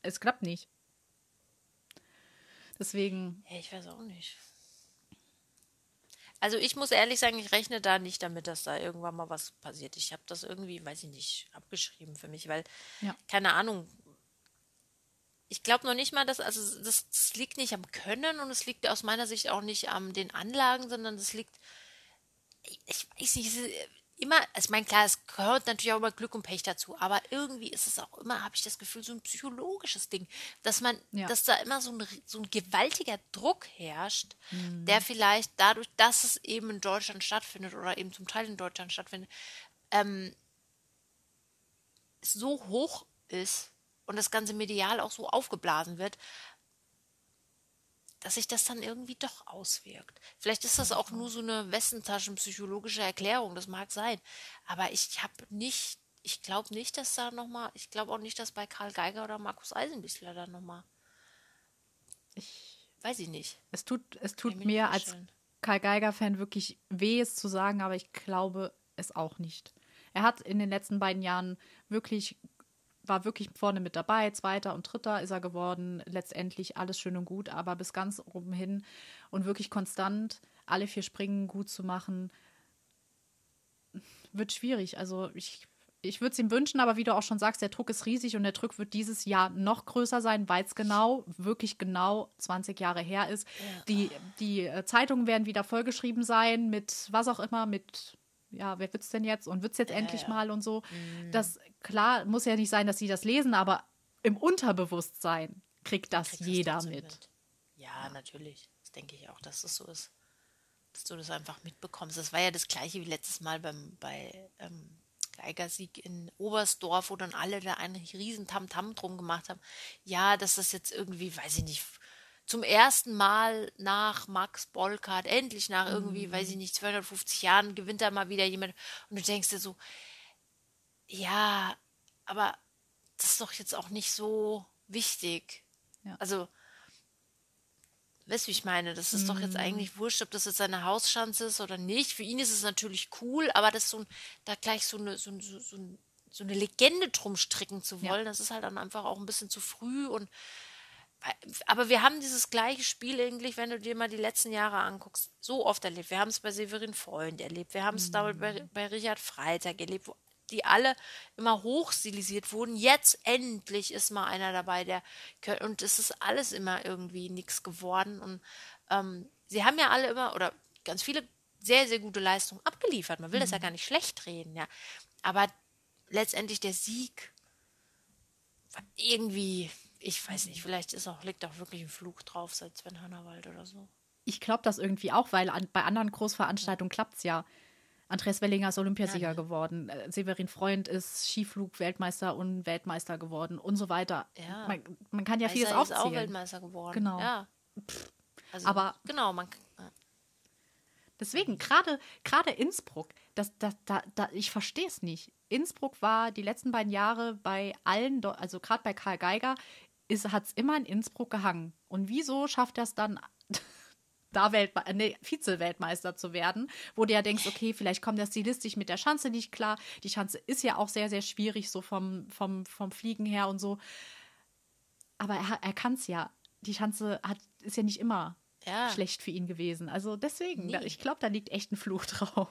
es klappt nicht. Deswegen, Ja, ich weiß auch nicht. Also ich muss ehrlich sagen, ich rechne da nicht damit, dass da irgendwann mal was passiert. Ich habe das irgendwie, weiß ich nicht, abgeschrieben für mich, weil, Ja. keine Ahnung, ich glaube noch nicht mal, dass, also das, das liegt nicht am Können und es liegt aus meiner Sicht auch nicht an den Anlagen, sondern es liegt, ich, ich weiß nicht, immer, also ich meine, klar, es gehört natürlich auch immer Glück und Pech dazu, aber irgendwie ist es auch immer, habe ich das Gefühl, so ein psychologisches Ding, dass man, Ja. dass da immer so ein, so ein gewaltiger Druck herrscht, Mhm. der vielleicht dadurch, dass es eben in Deutschland stattfindet oder eben zum Teil in Deutschland stattfindet, ähm, so hoch ist und das ganze medial auch so aufgeblasen wird, dass sich das dann irgendwie doch auswirkt. Vielleicht ist das auch nur so eine Westentaschenpsychologische Erklärung, das mag sein. Aber ich habe nicht, ich glaube nicht, dass da nochmal, ich glaube auch nicht, dass bei Karl Geiger oder Markus Eisenbichler da nochmal, ich, weiß ich nicht. es tut, es tut mir nicht als. Karl Geiger-Fan wirklich weh, es zu sagen, aber ich glaube es auch nicht. Er hat in den letzten beiden Jahren wirklich, war wirklich vorne mit dabei, Zweiter und Dritter ist er geworden, letztendlich alles schön und gut, aber bis ganz oben hin und wirklich konstant alle vier Springen gut zu machen, wird schwierig. Also ich, ich würde es ihm wünschen, aber wie du auch schon sagst, der Druck ist riesig und der Druck wird dieses Jahr noch größer sein, weil es genau, wirklich genau 20 Jahre her ist. Die, die äh, Zeitungen werden wieder vollgeschrieben sein mit was auch immer, mit ja, wer wird's denn jetzt und wird's jetzt endlich mal und so. Das klar muss ja nicht sein, dass sie das lesen, aber im Unterbewusstsein kriegt das Kriegt das jeder trotzdem mit. Ja, natürlich. Das denke ich auch, dass das so ist. Dass du das einfach mitbekommst. Das war ja das gleiche wie letztes Mal beim, bei ähm, Geigersieg in Oberstdorf, wo dann alle da einen riesen Tamtam drum gemacht haben. Ja, dass das jetzt irgendwie, weiß ich nicht, zum ersten Mal nach Max Bolkart, endlich nach irgendwie, weiß ich nicht, 250 Jahren gewinnt da mal wieder jemand. Und du denkst dir so, ja, aber das ist doch jetzt auch nicht so wichtig. Ja. Also, weißt du, wie ich meine? Das ist doch jetzt eigentlich wurscht, ob das jetzt seine Hausschanze ist oder nicht. Für ihn ist es natürlich cool, aber das so da gleich so eine, so, so, so, ein- so eine Legende drum stricken zu Ja. wollen, das ist halt dann einfach auch ein bisschen zu früh und aber wir haben dieses gleiche Spiel eigentlich, wenn du dir mal die letzten Jahre anguckst, so oft erlebt. Wir haben es bei Severin Freund erlebt, wir haben es damals bei, bei Richard Freitag erlebt, wo die alle immer hochstilisiert wurden. Jetzt endlich ist mal einer dabei, der und es ist alles immer irgendwie nichts geworden. Und ähm, sie haben ja alle immer oder ganz viele sehr, sehr gute Leistungen abgeliefert. Man will das ja gar nicht schlecht reden, ja. Aber letztendlich der Sieg war irgendwie, ich weiß nicht, vielleicht ist auch, liegt auch wirklich ein Fluch drauf seit Sven Hannawald oder so. Ich glaube das irgendwie auch, weil an, bei anderen Großveranstaltungen klappt es ja. Andreas Wellinger ist Olympiasieger geworden. Äh, Severin Freund ist Skiflug-Weltmeister und Weltmeister geworden und so weiter. Ja. Man, man kann ja vieles Weißer ist auch aufzählen. Weltmeister geworden. Genau. Ja. Also, Aber- genau, man ja. Deswegen, gerade gerade Innsbruck, das, das, da, da, ich verstehe es nicht. Innsbruck war die letzten beiden Jahre bei allen, also gerade bei Karl Geiger, hat es immer in Innsbruck gehangen. Und wieso schafft er es dann [laughs] da Weltme nee, Vize-Weltmeister zu werden, wo du ja denkst, okay, vielleicht kommt das stilistisch mit der Schanze nicht klar. Die Schanze ist ja auch sehr, sehr schwierig, so vom, vom, vom Fliegen her und so. Aber er, er kann es ja. Die Schanze hat, ist ja nicht immer Ja. schlecht für ihn gewesen. Also deswegen, Nee. ich glaube, da liegt echt ein Fluch [laughs] drauf.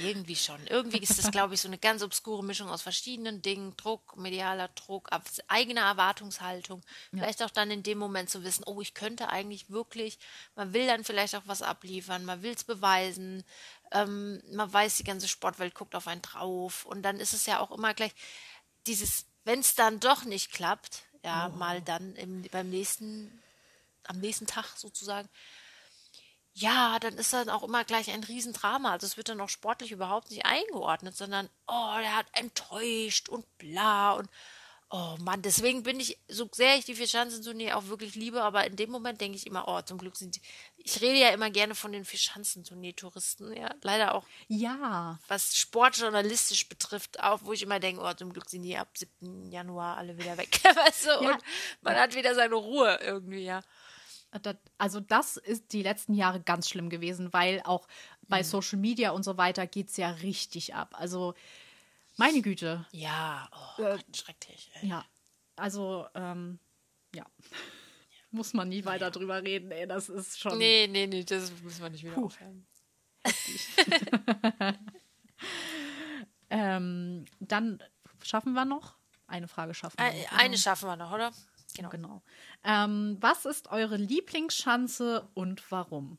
Irgendwie schon. Irgendwie ist das, glaube ich, so eine ganz obskure Mischung aus verschiedenen Dingen. Druck, medialer Druck, ab- eigene Erwartungshaltung. Vielleicht auch dann in dem Moment zu wissen, oh, ich könnte eigentlich wirklich, man will dann vielleicht auch was abliefern, man will es beweisen, ähm, man weiß, die ganze Sportwelt guckt auf einen drauf. Und dann ist es ja auch immer gleich dieses, wenn es dann doch nicht klappt, ja, mal dann im, beim nächsten, am nächsten Tag sozusagen, ja, dann ist dann auch immer gleich ein Riesendrama. Also es wird dann auch sportlich überhaupt nicht eingeordnet, sondern, oh, der hat enttäuscht und bla und oh Mann, deswegen bin ich, so sehr ich die Vierschanzentournee auch wirklich liebe, aber in dem Moment denke ich immer, oh, zum Glück sind die, ich rede ja immer gerne von den Vierschanzentournee-Touristen, ja, leider auch, Ja, was sportjournalistisch betrifft, auch wo ich immer denke, oh, zum Glück sind die ab 7. Januar alle wieder weg, [laughs] weißt du, Ja. und man hat wieder seine Ruhe irgendwie, ja. Das, also das ist die letzten Jahre ganz schlimm gewesen, weil auch bei Social Media und so weiter geht es ja richtig ab. Also meine Güte, Ja, oh, Äh, Gott, schrecklich. Ey. ja. Also, ähm, ja. [laughs] Muss man nie weiter drüber reden, ey. Das ist schon. Nee, nee, nee, das müssen wir nicht wieder aufhören. [laughs] Ähm, dann schaffen wir noch. Eine Frage schaffen wir. Noch, Eine schaffen wir noch, oder? Genau. Genau. Ähm, was ist eure Lieblingsschanze und warum?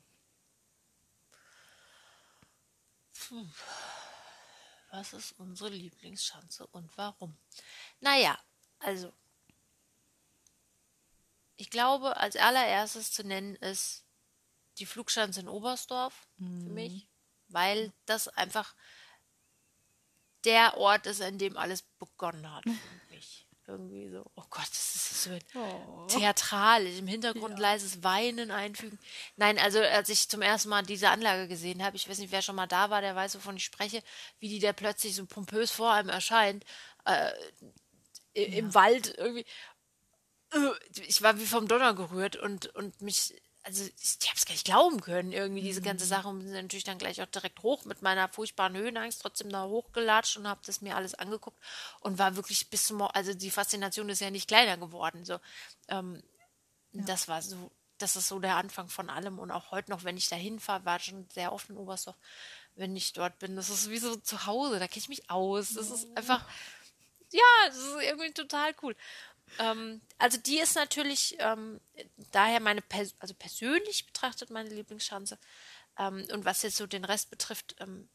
Was ist unsere Lieblingsschanze und warum? Naja, also. Ich glaube, als allererstes zu nennen ist die Flugschanze in Oberstdorf für mich, weil das einfach der Ort ist, an dem alles begonnen hat. Irgendwie so, oh Gott, das ist so theatralisch, im Hintergrund leises Weinen einfügen. Nein, also als ich zum ersten Mal diese Anlage gesehen habe, ich weiß nicht, wer schon mal da war, der weiß, wovon ich spreche, wie die da plötzlich so pompös vor einem erscheint, äh, im Wald irgendwie. Äh, Ich war wie vom Donner gerührt und, und mich, also ich, ich habe es gar nicht glauben können, irgendwie diese ganze Sache. Und bin natürlich dann gleich auch direkt hoch mit meiner furchtbaren Höhenangst trotzdem da hochgelatscht und habe das mir alles angeguckt und war wirklich bis zum, also die Faszination ist ja nicht kleiner geworden, so. Ähm, Das war so, das ist so der Anfang von allem und auch heute noch, wenn ich da hinfahre, war schon sehr oft in Oberstdorf, wenn ich dort bin, das ist wie so zu Hause, da kenne ich mich aus, das ist einfach, ja, das ist irgendwie total cool. Ähm, also die ist natürlich ähm, daher meine, pers also persönlich betrachtet meine Lieblingsschanze. Ähm, und was jetzt so den Rest betrifft, ähm,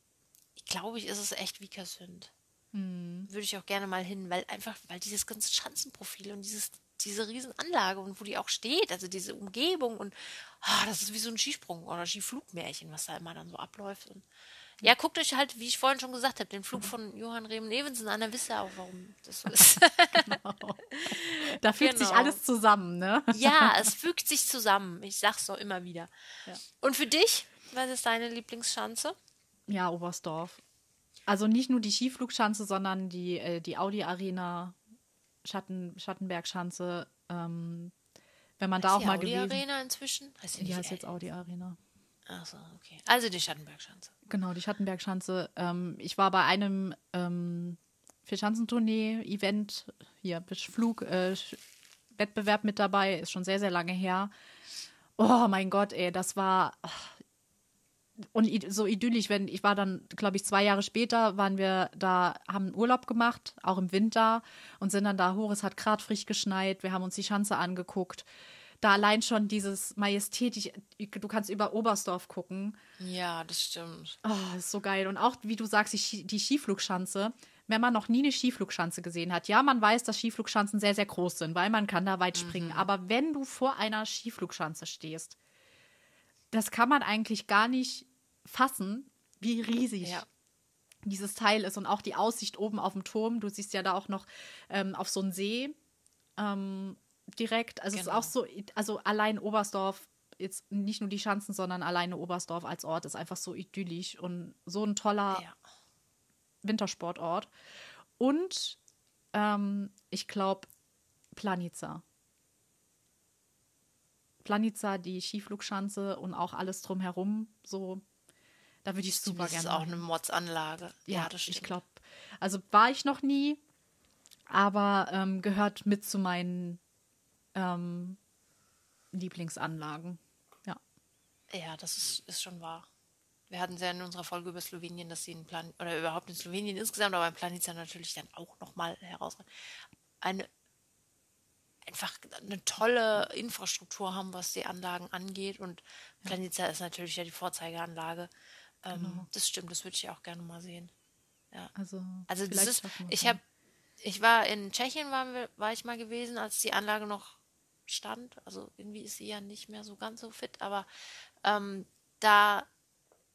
ich glaube, ich ist es echt Vikersund. Würde ich auch gerne mal hin, weil einfach, weil dieses ganze Schanzenprofil und dieses, diese Riesenanlage und wo die auch steht, also diese Umgebung und ah, das ist wie so ein Skisprung oder Skiflugmärchen, was da immer dann so abläuft. Und ja, guckt euch halt, wie ich vorhin schon gesagt habe, den Flug von Johann Rehm Nevensen an, dann wisst ihr auch, warum das so [laughs] ist. Da fügt sich Genau. alles zusammen, ne? ja, es fügt sich zusammen. Ich sag's doch immer wieder. Ja. Und für dich, was ist deine Lieblingsschanze? Ja, Oberstdorf. Also nicht nur die Skiflugschanze, sondern die, äh, die Audi Arena, Schatten, Schattenbergschanze. Ähm, wenn man da auch die mal Audi gewesen Arena inzwischen? Heißt die Die heißt jetzt Audi Arena. Achso, okay. Also die Schattenbergschanze. Genau, die Schattenbergschanze. Ähm, ich war bei einem ähm, Vierschanzentournee-Event, hier, Flug, äh, mit dabei, ist schon sehr, sehr lange her. Oh mein Gott, ey, das war und so idyllisch, wenn ich war dann, glaube ich, zwei Jahre später waren wir da, haben Urlaub gemacht, auch im Winter und sind dann da hoch. Es hat gerade frisch geschneit. Wir haben uns die Schanze angeguckt. Da allein schon dieses majestätisch, du kannst über Oberstdorf gucken. Ja, das stimmt. Oh, ist so geil. Und auch, wie du sagst, die, die Skiflugschanze. Wenn man noch nie eine Skiflugschanze gesehen hat, ja, man weiß, dass Skiflugschanzen sehr, sehr groß sind, weil man kann da weit springen. Aber wenn du vor einer Skiflugschanze stehst, das kann man eigentlich gar nicht fassen, wie riesig Ja. dieses Teil ist. Und auch die Aussicht oben auf dem Turm. Du siehst ja da auch noch ähm, auf so einen See ähm, direkt. Also es ist Genau. auch so, also allein Oberstdorf, jetzt nicht nur die Schanzen, sondern alleine Oberstdorf als Ort ist einfach so idyllisch und so ein toller Ja. Wintersportort. Und ähm, ich glaube, Planica. Planica, die Skiflugschanze und auch alles drumherum, so, da würde ich super das gerne. ist auch eine Mods-Anlage. Ja, Ja, das stimmt. ich glaube. Also war ich noch nie, aber ähm, gehört mit zu meinen ähm, Lieblingsanlagen. Ja. Ja, das ist, ist schon wahr. Wir hatten es ja in unserer Folge über Slowenien, dass sie in Plan oder überhaupt in Slowenien insgesamt, aber in Planica natürlich dann auch nochmal herausragend. Eine einfach eine tolle Infrastruktur haben, was die Anlagen angeht. Und Planica ist natürlich ja die Vorzeigeanlage. Ähm, Genau. Das stimmt, das würde ich auch gerne mal sehen. Also, Also das ist, ich habe, ich war in Tschechien, waren wir, war ich mal gewesen, als die Anlage noch stand. Also irgendwie ist sie ja nicht mehr so ganz so fit, aber ähm, da,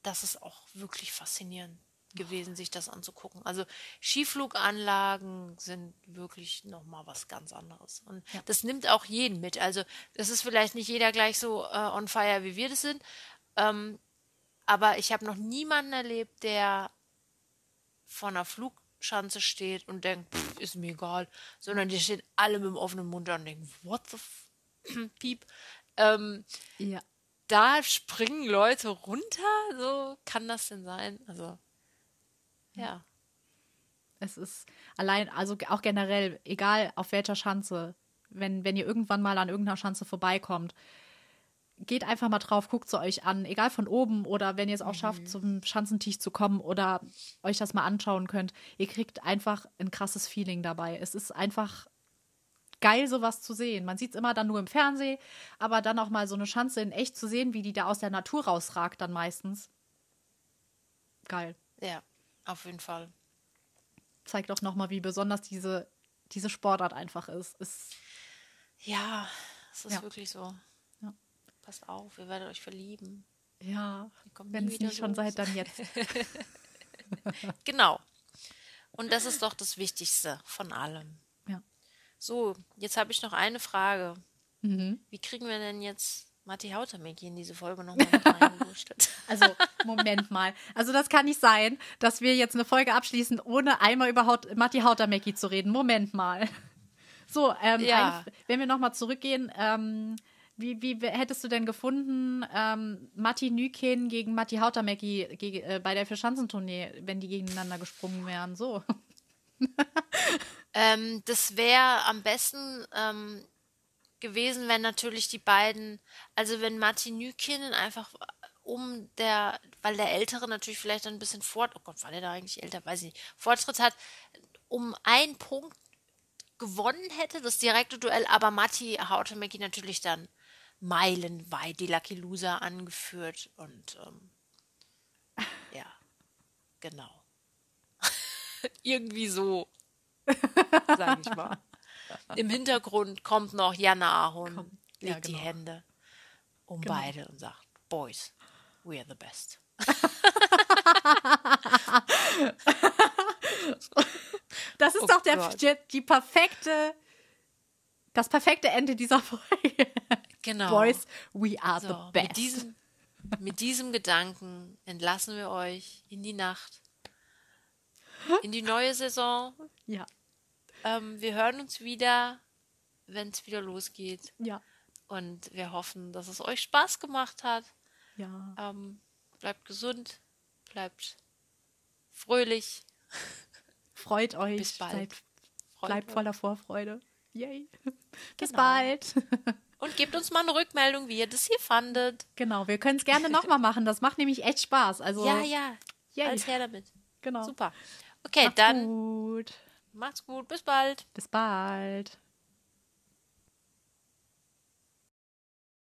das ist auch wirklich faszinierend gewesen, sich das anzugucken. Also Skifluganlagen sind wirklich nochmal was ganz anderes. Und Ja. das nimmt auch jeden mit. Also das ist vielleicht nicht jeder gleich so äh, on fire, wie wir das sind. Ähm, aber ich habe noch niemanden erlebt, der vor einer Flugschanze steht und denkt, pff, ist mir egal, sondern die stehen alle mit dem offenen Mund da und denken, what the f [clears throat] piep. Ähm, Ja. da springen Leute runter, so kann das denn sein? Also, ja. Es ist allein, also auch generell, egal auf welcher Schanze, wenn, wenn ihr irgendwann mal an irgendeiner Schanze vorbeikommt, geht einfach mal drauf, guckt sie euch an, egal von oben oder wenn ihr es auch schafft, zum Schanzentisch zu kommen oder euch das mal anschauen könnt. Ihr kriegt einfach ein krasses Feeling dabei. Es ist einfach geil, sowas zu sehen. Man sieht es immer dann nur im Fernsehen, aber dann auch mal so eine Schanze in echt zu sehen, wie die da aus der Natur rausragt, dann meistens. Geil. Ja, auf jeden Fall. Zeigt auch nochmal, wie besonders diese, diese Sportart einfach ist. ist Ja, es ist Ja. wirklich so. Passt auf, ihr werdet euch verlieben. ja, wenn es nicht schon los. seit, dann jetzt. [laughs] Genau. Und das ist doch das Wichtigste von allem. Ja. So, jetzt habe ich noch eine Frage. Mhm. Wie kriegen wir denn jetzt Matti Hautameki in diese Folge nochmal mit reingewurschtelt? [laughs] Also, Moment mal. Also, das kann nicht sein, dass wir jetzt eine Folge abschließen, ohne einmal über Haut, Matti Hautamecki zu reden. Moment mal. So, ähm, Ja. wenn wir nochmal zurückgehen, ähm, wie, wie hättest du denn gefunden, ähm, Matti Nüken gegen Matti Hautamecki äh, bei der Vierschanzentournee, wenn die gegeneinander gesprungen wären? So. [laughs] Ähm, das wäre am besten ähm, gewesen, wenn natürlich die beiden, also wenn Martin Nykinen einfach um der, weil der Ältere natürlich vielleicht ein bisschen fort, oh Gott, war der da eigentlich älter, weiß ich nicht, Fortschritt hat, um einen Punkt gewonnen hätte, das direkte Duell, aber Matti Hautemecki natürlich dann meilenweit die Lucky Loser angeführt und ähm, [laughs] ja, genau. [laughs] Irgendwie so, [laughs] sag ich mal. Im Hintergrund kommt noch Jana Ahon, legt ja, die genau. Hände um Genau. beide und sagt, Boys, we are the best. Das ist Oh doch der, die, die perfekte, das perfekte Ende dieser [laughs] Folge. Genau. Boys, we are So, the best. Mit diesem, mit diesem Gedanken entlassen wir euch in die Nacht, in die neue Saison. ja, Ähm, wir hören uns wieder, wenn es wieder losgeht. ja, Und wir hoffen, dass es euch Spaß gemacht hat. ja. Ähm, bleibt gesund, bleibt fröhlich. Freut [laughs] euch. Bis bald. Bleibt euch. voller Vorfreude. Yay. [laughs] Bis Genau. bald. [laughs] Und gebt uns mal eine Rückmeldung, wie ihr das hier fandet. genau, wir können es gerne nochmal [laughs] machen. Das macht nämlich echt Spaß. Also, Ja, ja. Yay. Alles her damit. genau. Super. Okay, Macht's dann gut. macht's gut. Bis bald. Bis bald.